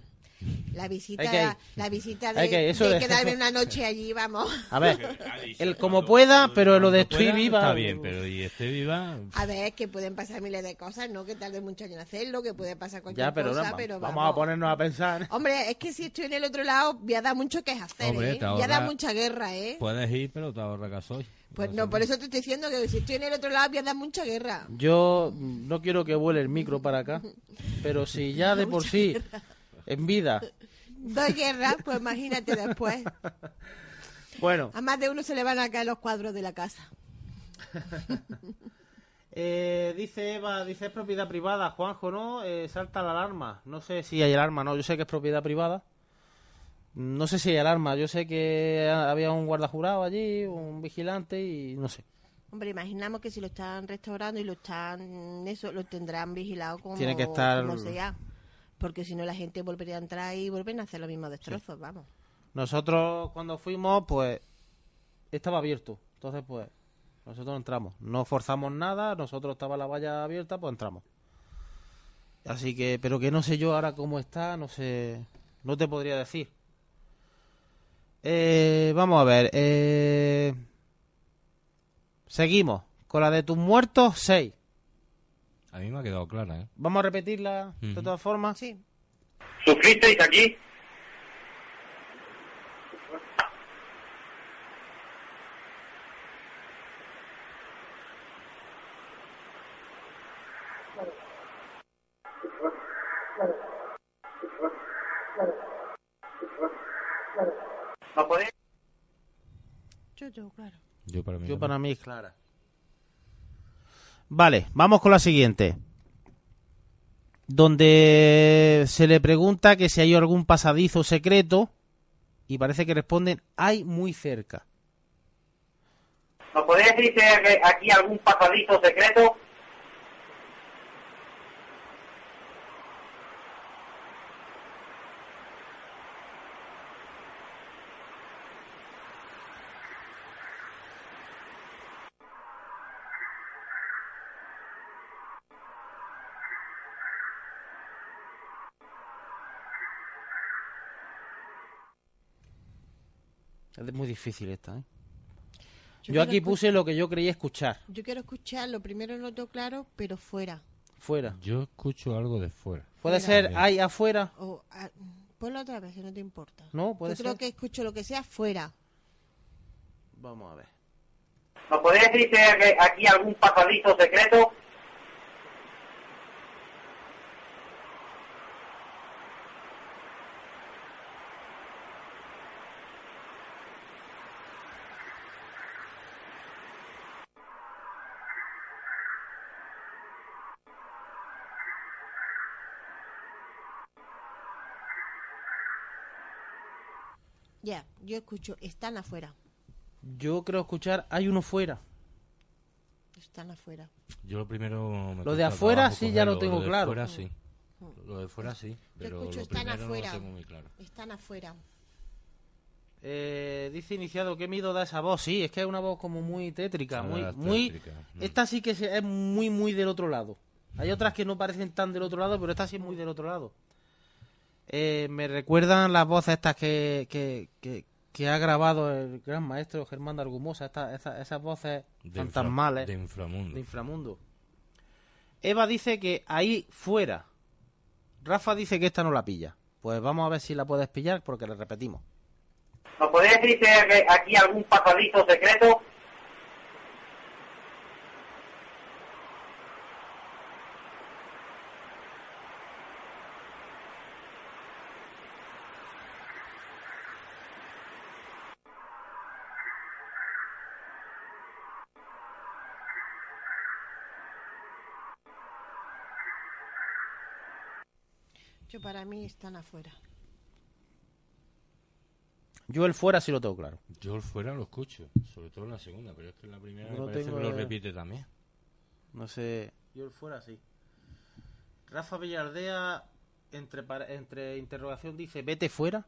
B: La visita,
A: Hay que ir.
B: la visita de,
A: Hay que ir, eso
B: de quedarme una noche allí, vamos.
A: A ver, el como pueda, pero lo de estoy viva.
C: Está bien, pero y esté viva.
B: A ver, que pueden pasar miles de cosas, ¿no? Que tarde mucho en hacerlo, que puede pasar cualquier
A: Ya, pero,
B: cosa,
A: no,
B: pero
A: vamos,
B: vamos.
A: a ponernos a pensar.
B: Hombre, es que si estoy en el otro lado, voy a dar mucho que hacer,
C: Hombre,
B: ¿eh? Voy a dar mucha guerra, ¿eh?
C: Puedes ir, pero te ahorra gasoil.
B: Pues no, por eso te estoy diciendo que si estoy en el otro lado, voy a dar mucha guerra.
A: Yo no quiero que vuele el micro para acá, pero si ya de por sí, en vida,
B: Doy guerra, pues imagínate después.
A: bueno,
B: A más de uno se le van a caer los cuadros de la casa.
A: Eh, dice Eva, dice es propiedad privada, Juanjo, ¿no? Eh, salta la alarma. No sé si hay alarma, no, yo sé que es propiedad privada. No sé si hay alarma, yo sé que ha- había un guardajurado allí, un vigilante y no sé.
B: Hombre, imaginamos que si lo están restaurando y lo están, eso, lo tendrán vigilado como,
A: Tiene que estar-
B: como sea. Porque si no, la gente volvería a entrar y vuelven a hacer los mismos destrozos, vamos.
A: Nosotros cuando fuimos, pues estaba abierto. Entonces, pues nosotros entramos. No forzamos nada, nosotros estaba la valla abierta, pues entramos. Así que, pero que no sé yo ahora cómo está, no sé, no te podría decir. Eh, vamos a ver. Eh, seguimos con la de tus muertos, 6.
C: A mí me ha quedado clara, ¿eh?
A: Vamos a repetirla de todas formas.
B: Sí.
G: ¿Sufristeis aquí? ¿No podéis?
B: Yo, yo, claro.
C: Yo para mí.
A: Yo
C: también.
A: para mí es clara. Vale, vamos con la siguiente. Donde se le pregunta que si hay algún pasadizo secreto y parece que responden hay muy cerca.
G: ¿Nos podéis decir si hay aquí algún pasadizo secreto?
A: Muy difícil esta, ¿eh? Yo,
B: quiero
A: aquí puse lo que yo creía escuchar.
B: Yo quiero escuchar, lo primero no tengo claro, pero fuera.
A: Fuera.
C: Yo escucho algo de fuera.
A: Puede
B: Fuera.
A: ser hay afuera.
B: O, ah, ponlo otra vez, si no te importa.
A: No, puede
B: Yo creo
A: ser.
B: que escucho lo que sea fuera.
A: Vamos a ver.
G: ¿Nos podéis decir si hay aquí algún pasadizo secreto?
B: Ya, yo escucho, están afuera.
A: Yo creo escuchar, hay uno fuera.
B: Están afuera.
C: Yo lo primero... me
A: Lo de afuera sí ya lo
C: cogerlo,
A: tengo
C: de
A: claro.
C: Fuera, sí. Lo de fuera sí, pero
B: escucho,
C: lo
B: están afuera.
C: no lo tengo muy claro.
B: Están afuera.
A: Eh, dice iniciado, ¿qué miedo da esa voz? Sí, es que es una voz como muy tétrica,
C: Ah,
A: muy,
C: tétrica,
A: muy...
C: mm.
A: Esta sí que es muy, muy del otro lado. Hay otras que no parecen tan del otro lado, pero esta sí es muy del otro lado. Eh, me recuerdan las voces estas que, que, que, que ha grabado el gran maestro Germán de Argumosa, esta- esa- esas voces
C: De infra-
A: fantasmales
C: de inframundo.
A: de inframundo. Eva dice que ahí fuera. Rafa dice que esta no la pilla. Pues vamos a ver si la puedes pillar porque le repetimos.
G: ¿Nos podría decir si hay aquí algún pasadito secreto?
B: Yo para mí están afuera.
A: Yo el fuera sí lo tengo claro.
C: Yo el fuera lo escucho, sobre todo en la segunda, pero es que en la primera
A: Yo
C: me
A: lo
C: parece
A: tengo
C: que lo repite también.
A: No sé. Yo el fuera sí. Rafa Villardea, entre, par- entre interrogación, dice: vete fuera.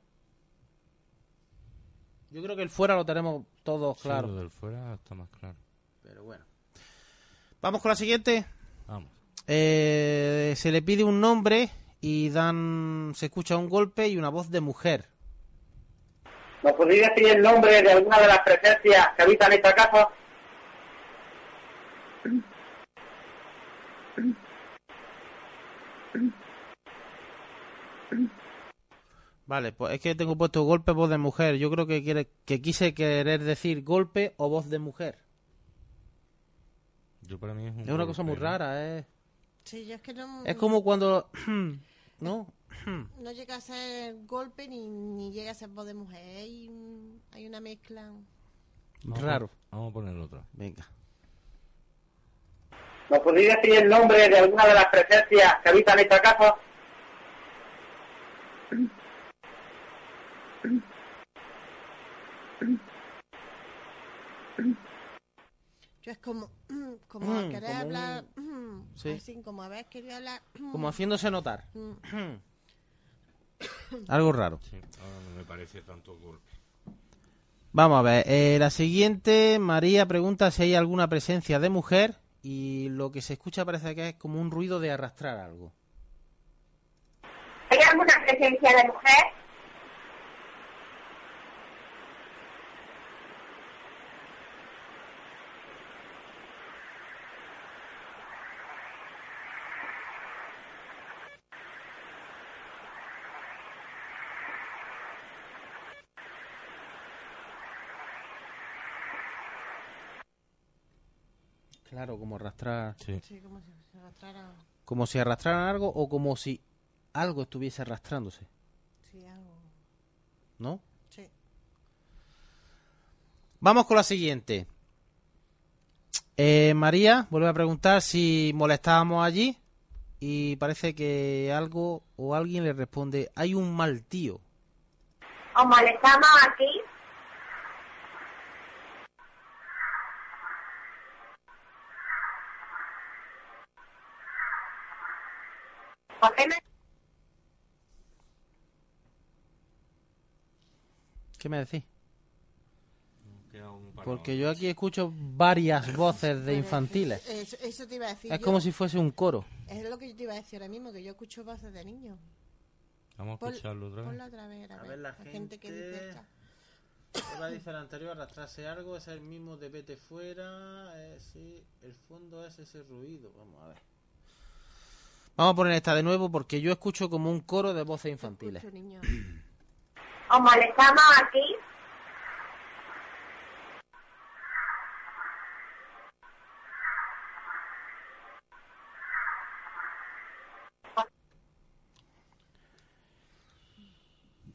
A: Yo creo que el fuera lo tenemos todos
C: Sí,
A: claro.
C: lo del fuera está más claro.
A: Pero bueno. Vamos con la siguiente.
C: Vamos.
A: Eh, se le pide un nombre y dan se escucha un golpe y una voz de mujer.
G: ¿Nos podría decir el nombre de alguna de las presencias que habitan esta casa?
A: Vale, pues es que tengo puesto golpe, voz de mujer. Yo creo que quiere que quise querer decir golpe o voz de mujer.
C: Yo para mí es un
A: Es una cosa muy rara, ¿eh?
B: Sí, yo es que no,
A: Es como cuando ¿no?
B: no llega a ser golpe ni, ni llega a ser voz de mujer. Hay, hay una mezcla.
C: Vamos
A: Raro.
C: Vamos a poner otra.
A: Venga.
G: ¿Nos podría decir el nombre de alguna de las presencias que habitan esta casa?
B: Yo es como, como
A: Mm,
B: a querer
A: como
B: hablar,
A: un-
B: mm,
A: sí.
B: así como a ver, quería hablar. mm,
A: Como haciéndose notar.
B: mm.
A: Algo raro.
C: Sí, ahora no me parece tanto golpe.
A: Vamos a ver. eh, la siguiente, María pregunta si hay alguna presencia de mujer y lo que se escucha parece que es como un ruido de arrastrar algo.
H: ¿Hay alguna presencia de mujer?
A: Claro, como arrastrar.
C: Sí.
B: Sí, como si se arrastrara.
A: Como si arrastraran algo o como si algo estuviese arrastrándose.
B: Sí, algo.
A: ¿No?
B: Sí.
A: Vamos con la siguiente. Eh, María vuelve a preguntar si molestábamos allí y parece que algo o alguien le responde, hay un mal tío.
H: ¿Os molestamos aquí? ¿Por qué me
A: ¿Qué me decís? Porque yo aquí escucho varias voces de infantiles.
B: Eso, eso te iba a decir.
A: Es
B: yo.
A: como si fuese un coro.
B: Es lo que yo te iba a decir ahora mismo, que yo escucho voces de niños.
C: Vamos a escucharlo otra vez.
B: Ponla otra vez, a,
A: A
B: ver,
A: ver, la
B: gente que
A: gente-
B: dice esta.
A: Eva dice el anterior, arrastrarse algo, es el mismo de vete fuera, eh, sí, el fondo es ese ruido. Vamos a ver. Vamos a poner esta de nuevo porque yo escucho como un coro de voces infantiles.
H: Os molestamos aquí?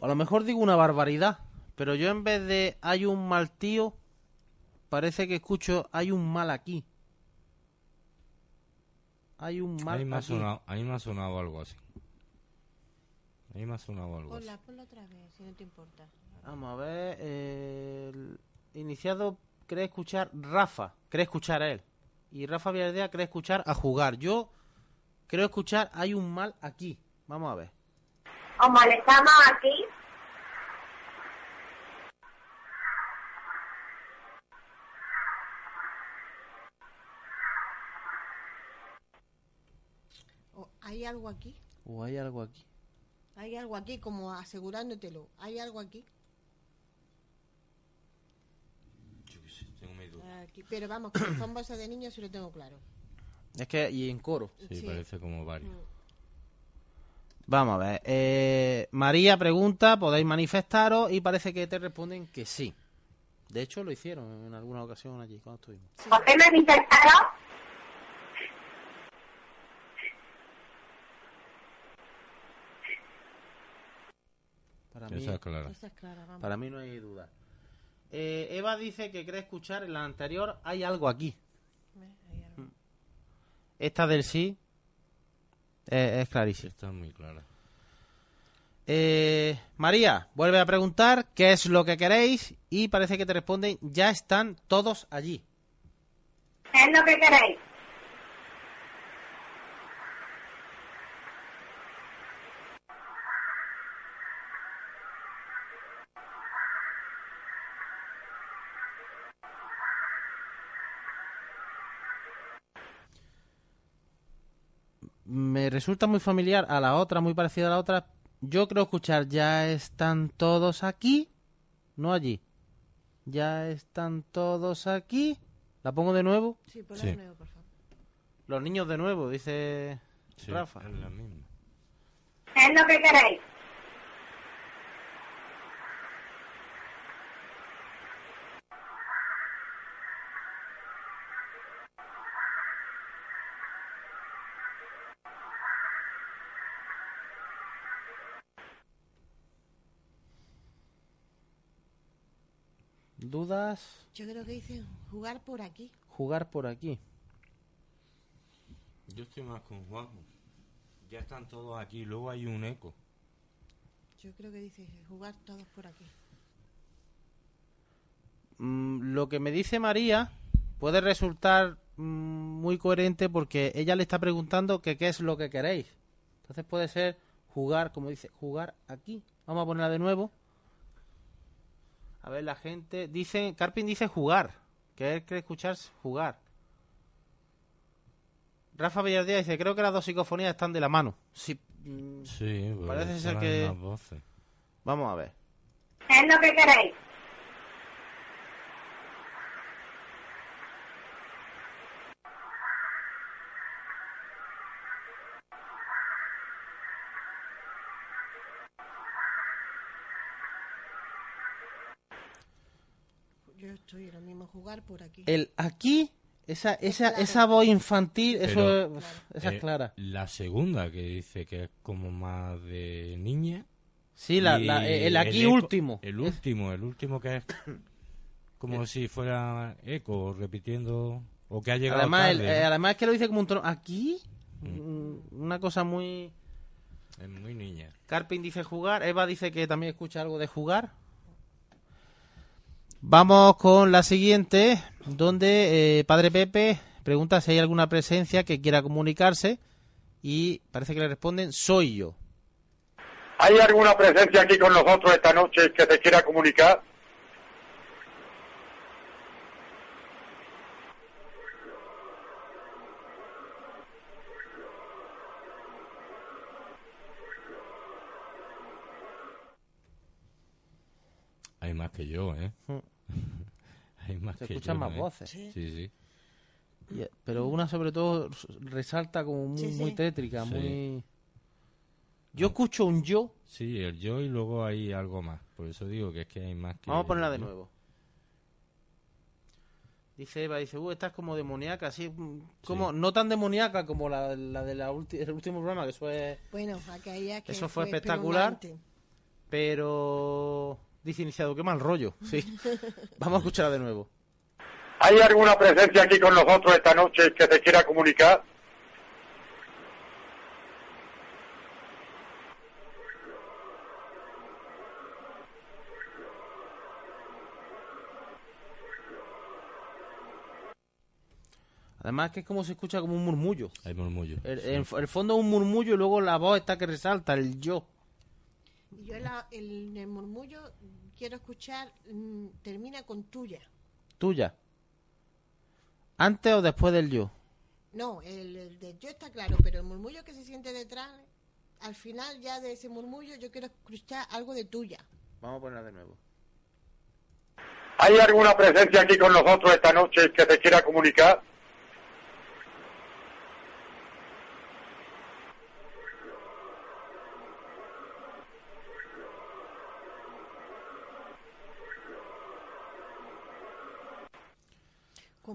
A: A lo mejor digo una barbaridad, pero yo en vez de hay un mal tío, parece que escucho hay un mal aquí. Hay un mal
C: Ahí me, ha
A: aquí.
C: sonado, ahí me ha sonado algo así. A mí me ha sonado algo. así.
B: Ponla, ponla otra vez, si no te importa.
A: Vamos a ver. eh, el iniciado cree escuchar Rafa, cree escuchar a él. Y Rafa Villardea cree escuchar a jugar. Yo creo escuchar hay un mal aquí. Vamos a ver.
H: ¿Os molestamos aquí?
B: O, ¿Hay algo aquí?
A: O hay algo aquí.
B: Hay algo aquí, como asegurándotelo. ¿Hay algo aquí?
C: Yo qué sé, tengo.
B: Aquí. Pero vamos, que son voces de niños sí lo tengo claro.
A: Es que, y en coro.
C: Sí,
B: Sí.
C: parece como varios.
A: Vamos a ver. eh, María pregunta, podéis manifestaros y parece que te responden que sí. De hecho, lo hicieron en alguna ocasión allí cuando estuvimos.
H: ¿Por qué
A: Para mí,
C: Esa es clara.
B: Esa es clara, vamos.
A: para mí no hay duda. Eh, Eva dice que cree escuchar en la anterior hay algo aquí.
B: Ve, hay algo.
A: Esta del sí eh, es clarísima.
C: Está muy clara.
A: Eh, María, vuelve a preguntar qué es lo que queréis y parece que te responden ya están todos allí.
H: ¿Qué es lo que queréis?
A: Me resulta muy familiar a la otra, muy parecida a la otra. Yo creo escuchar ya están todos aquí, no allí. Ya están todos aquí. La pongo de nuevo.
B: Sí, ponla
C: Sí.
B: de nuevo, por favor.
A: Los niños de nuevo, dice
C: Sí,
A: Rafa.
C: es la misma.
H: ¿Qué es lo que queréis?
A: ¿Dudas?
B: Yo creo que dicen jugar por aquí.
A: Jugar por aquí.
C: Yo estoy más con Juanjo. Ya están todos aquí. Luego hay un eco.
B: Yo creo que dice jugar todos por aquí.
A: Mm, lo que me dice María puede resultar mm, muy coherente porque ella le está preguntando que qué es lo que queréis. Entonces puede ser jugar, como dice, jugar aquí. Vamos a ponerla de nuevo. A ver, la gente dice, Carpin dice jugar, que él quiere escuchar jugar. Rafa Villardía dice, creo que las dos psicofonías están de la mano. Sí, mm,
C: Sí, pues
A: Parece ser que- vamos a ver.
H: ¿Qué es lo que queréis?
B: Yo estoy lo mismo jugar por aquí.
A: El aquí, esa, esa,
B: claro.
A: esa voz infantil, eso
C: Pero-
A: es- esa
C: Eh,
A: es clara.
C: La segunda que dice que es como más de niña.
A: Sí, la, el aquí
C: eco-
A: último.
C: El último, el último que es como si fuera eco repitiendo o que ha llegado
A: Además, el-
C: tarde,
A: eh,
C: ¿no?
A: además es que lo dice como un tono. ¿Aquí? Mm, Una cosa muy...
C: Es muy niña.
A: Carpin dice jugar. Eva dice que también escucha algo de jugar. Vamos con la siguiente, donde eh, Padre Pepe pregunta si hay alguna presencia que quiera comunicarse y parece que le responden soy yo.
D: ¿Hay alguna presencia aquí con nosotros esta noche que te quiera comunicar?
C: Hay más que yo, ¿eh? Hay más
A: Se
C: que
A: escuchan
C: yo,
A: más
C: ¿eh?
A: voces.
C: Sí, sí.
A: Y- pero una sobre todo s- resalta como muy,
B: Sí, sí.
A: muy tétrica,
C: Sí.
A: muy... Yo escucho un yo.
C: Sí, el yo y luego hay algo más. Por eso digo que es que hay más que
A: Vamos a ponerla de nuevo. Dice Eva, dice, uh, esta es como demoníaca, así, mm, como, no tan demoníaca como la, la del último programa, que eso es,
B: Bueno, aquella que
A: Eso fue espectacular.
B: espeluznante.
A: pero, Dice iniciado, qué mal rollo. Sí. Vamos a escuchar de nuevo.
D: ¿Hay alguna presencia aquí con nosotros esta noche que se quiera comunicar?
A: Además que es como se escucha como un murmullo.
C: Hay murmullo.
A: El, el fondo es un murmullo y luego la voz está que resalta, el yo.
B: Y Yo la- el, el murmullo quiero escuchar, mm, termina con tuya.
A: Tuya. ¿Antes o después del yo?
B: No, el, el de yo está claro, pero el murmullo que se siente detrás, al final ya de ese murmullo yo quiero escuchar algo de tuya.
A: Vamos a ponerla de nuevo.
D: ¿Hay alguna presencia aquí con nosotros esta noche que te quiera comunicar?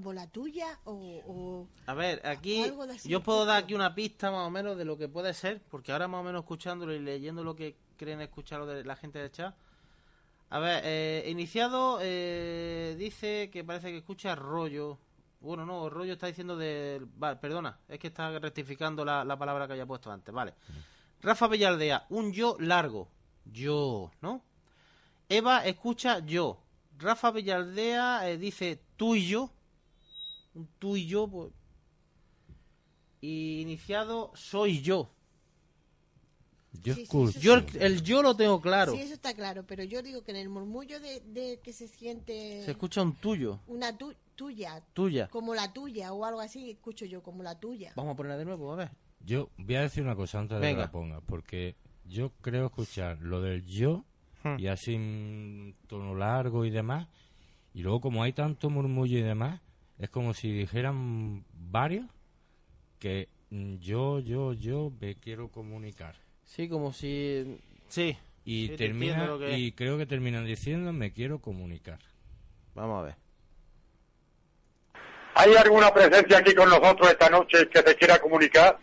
B: Como la tuya o... o-
A: A ver, aquí
B: de
A: yo
B: de
A: puedo dar aquí una pista más o menos de lo que puede ser, porque ahora más o menos escuchándolo y leyendo lo que creen escuchar lo de la gente del chat. A ver, eh, iniciado eh, dice que parece que escucha rollo. Bueno, no, rollo está diciendo de... Vale, perdona, es que está rectificando la, la palabra que había puesto antes, vale. Rafa Villardea, un yo largo. Yo, ¿no? Eva escucha yo. Rafa Villardea eh, dice tú y yo. Un tú y yo, pues. Y iniciado soy yo.
C: Yo
B: Sí, sí,
C: escucho.
B: sí,
A: Yo el, el yo lo tengo claro.
B: Sí, eso está claro, pero yo digo que en el murmullo de, de que se siente
A: Se escucha un tuyo,
B: una tu- tuya,
A: tuya.
B: como la tuya o algo así, escucho yo como la tuya.
A: Vamos a ponerla de nuevo, a ver.
C: Yo voy a decir una cosa antes de que la ponga, porque yo creo escuchar lo del yo
A: Hmm.
C: y así en tono largo y demás, y luego como hay tanto murmullo y demás, es como si dijeran varios que yo, yo, yo me quiero comunicar.
A: Sí, como si. Sí.
C: Y
A: Sí, te
C: termina
A: que
C: y creo que terminan diciendo me quiero comunicar.
A: Vamos a ver.
D: ¿Hay alguna presencia aquí con nosotros esta noche que te quiera comunicar?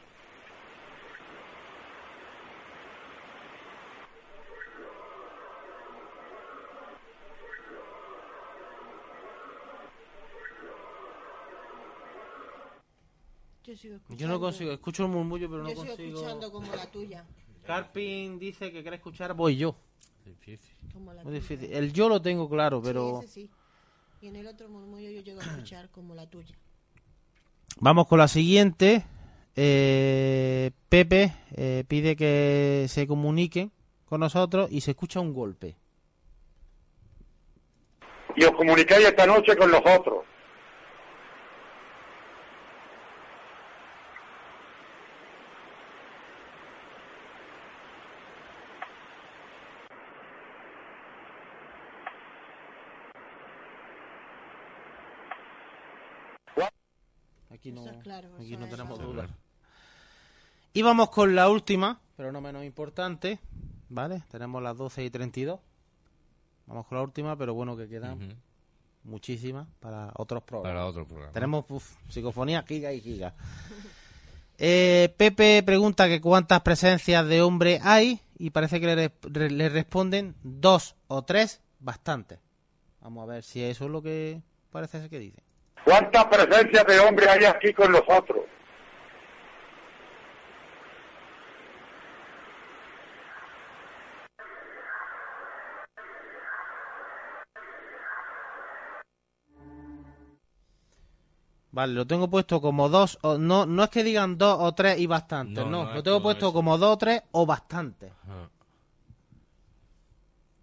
B: Sigo escuchando.
A: Yo no consigo, escucho el murmullo, pero no
B: yo sigo
A: consigo.
B: escuchando como la tuya.
A: Carpin dice que quiere escuchar voy yo.
C: Difícil.
B: Como la
A: Muy
B: tuya.
A: difícil. El yo lo tengo claro, pero.
B: Sí, ese sí. Y en el otro murmullo yo llego a escuchar como la tuya.
A: Vamos con la siguiente. Eh, Pepe eh, pide que se comuniquen con nosotros y se escucha un golpe.
D: Y os comunicáis esta noche con nosotros.
B: Claro,
A: aquí no
B: es-
A: tenemos dudas. Y vamos con la última, pero no menos importante. ¿Vale? Tenemos las 12 y 32. Vamos con la última, pero bueno, que quedan muchísimas para otros programas.
C: Para otro programa.
A: Tenemos uf, psicofonía giga y giga. Eh, Pepe pregunta que cuántas presencias de hombre hay y parece que le, re- le responden dos o tres, bastante. Vamos a ver si eso es lo que parece ser que dice.
D: ¿Cuántas presencias de hombres hay aquí con nosotros?
A: Vale, lo tengo puesto como dos o no no es que digan dos o tres y bastante,
C: No,
A: no,
C: no
A: lo tengo puesto
C: eso.
A: como dos o tres o bastante.
C: Ajá.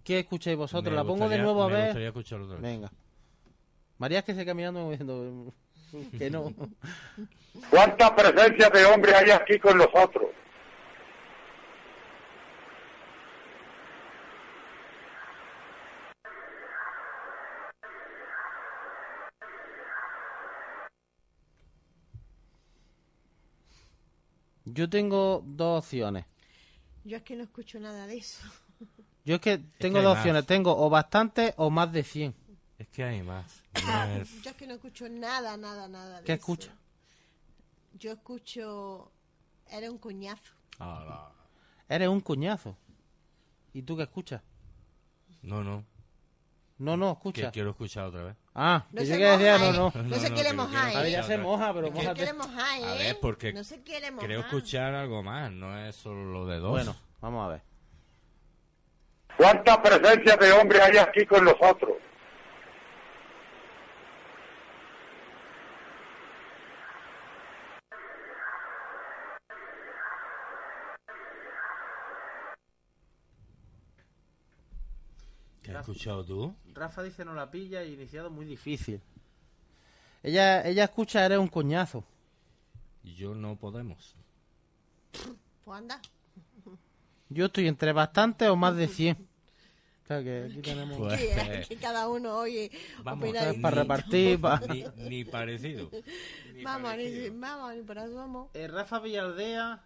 A: ¿Qué escucháis vosotros?
C: Me
A: la pongo de nuevo a
C: me
A: ver.
C: gustaría escucharlo otra vez.
A: Venga. María es que se caminando diciendo que no.
D: ¿Cuántas presencias de hombres hay aquí con nosotros?
A: Yo tengo dos opciones.
B: Yo es que no escucho nada de eso.
A: Yo es que tengo dos opciones. Tengo o bastante o más de 100.
C: Es que hay más. No es-
B: Yo es que no escucho nada, nada, nada de
A: ¿Qué
B: eso.
A: escucha?
B: Yo escucho... Era un coñazo.
C: Ah,
A: Eres un cuñazo. ¿Y tú qué escuchas?
C: No, no.
A: No, no,
C: Que
A: escucha.
C: quiero escuchar otra vez.
A: Ah,
B: No
A: que
B: se
A: yo que decía,
B: moja,
A: no, no.
B: No,
C: No,
B: se
C: no,
B: quiere
C: que
B: mojar,
C: quiero
A: A ver,
B: ¿eh?
A: ya se moja, pero
B: No se quiere mojar, ¿eh?
C: A ver, porque
B: No se quiere mojar.
C: Creo escuchar algo más, no es solo lo de dos.
A: Bueno, vamos a ver.
D: ¿Cuántas presencias de hombres hay aquí con nosotros?
C: Escuchado tú?
A: Rafa dice no la pilla y iniciado muy difícil. Ella, ella escucha eres un coñazo.
C: Y yo no podemos.
B: Pues anda.
A: Yo estoy entre bastante o más de 100. O sea que aquí tenemos...
C: Pues,
B: Que, que cada uno oye.
C: Vamos,
B: de-
A: para repartir, pa-
C: Ni, ni parecido. Ni
B: Vamos, ni,
C: parecido.
B: vamos, ni por asomo.
A: Eh, Rafa Villaldea...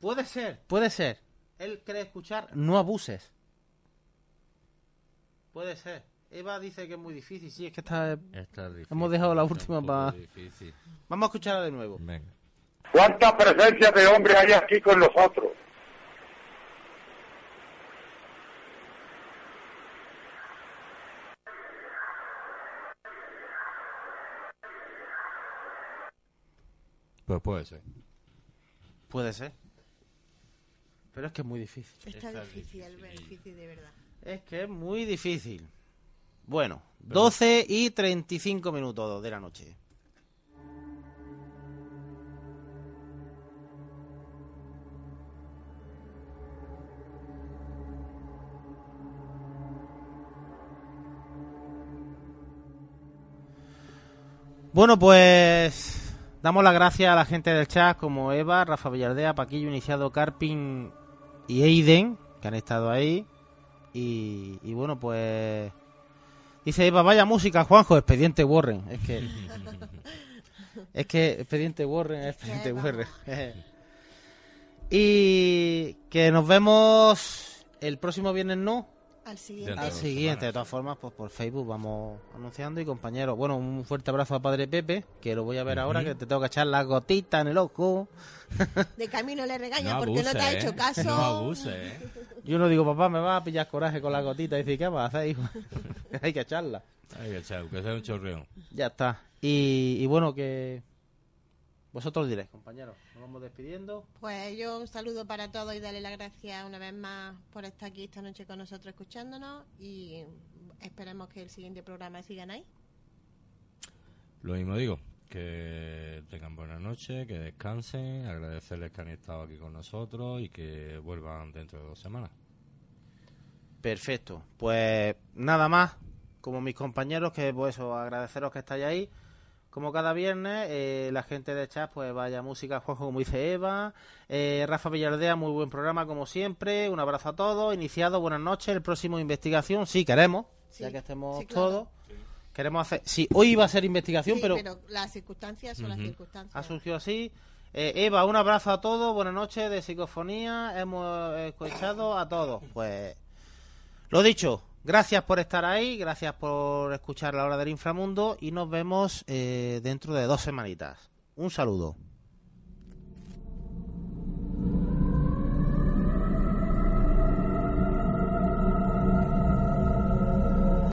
A: Puede ser, puede ser. Él cree escuchar, no abuses. Puede ser. Eva dice que es muy difícil. Sí, es que está...
C: Está difícil,
A: Hemos dejado la última
C: poco
A: pa-
C: difícil.
A: Vamos a escucharla de nuevo.
C: Venga.
D: ¿Cuánta presencia de hombre hay aquí con nosotros?
C: Pues puede ser.
A: Puede ser. Pero es que es muy difícil.
B: Está,
C: Está
B: difícil,
C: difícil.
B: es difícil de verdad.
A: Es que es muy difícil. Bueno, 12 y 35 minutos de la noche. Bueno, pues damos las gracias a la gente del chat como Eva, Rafa Villardea, Paquillo Iniciado, Carpin y Eiden, que han estado ahí. Y, y bueno, pues... Dice Eva, vaya música, Juanjo, Expediente Warren. Es que... es que Expediente Warren es Expediente. Warren. y que nos vemos el próximo viernes, ¿no?
B: Al siguiente.
A: Al de todas formas, pues por Facebook vamos anunciando y compañeros. Bueno, un fuerte abrazo a Padre Pepe, que lo voy a ver ahora, que te tengo que echar las gotitas en el ojo.
B: De camino le regaña
C: No
B: porque no te ha hecho
C: ¿eh?
B: caso.
C: No abuse, ¿eh?
A: Yo no digo, papá, me va a pillar coraje con la gotita. Y dice, ¿qué vas a hacer, hijo? Hay que echarla.
C: Hay que echar, que sea un chorreón.
A: Ya está. Y, y bueno, que vosotros diréis, compañeros. Nos vamos despidiendo.
B: Pues yo un saludo para todos y darle las gracias una vez más por estar aquí esta noche con nosotros escuchándonos y esperemos que el siguiente programa sigan ahí.
C: Lo mismo digo, que tengan buena noche, que descansen, agradecerles que han estado aquí con nosotros y que vuelvan dentro de dos semanas.
A: Perfecto. Pues nada más, como mis compañeros, que pues eso, agradeceros que estáis ahí. Como cada viernes, eh, la gente de chat, pues vaya música, Juanjo, como dice Eva. Eh, Rafa Villardea, muy buen programa, como siempre. Un abrazo a todos. Iniciado, buenas noches. El próximo investigación, sí, queremos,
B: Sí,
A: ya que estemos
B: sí, claro.
A: todos. Queremos hacer. Sí, hoy iba a ser investigación,
B: Sí,
A: pero,
B: las circunstancias son las circunstancias.
A: ha surgido así. Eh, Eva, un abrazo a todos. Buenas noches de psicofonía. Hemos escuchado a todos. Pues lo dicho, gracias por estar ahí, gracias por escuchar la hora del inframundo y nos vemos eh, dentro de dos semanitas. Un saludo.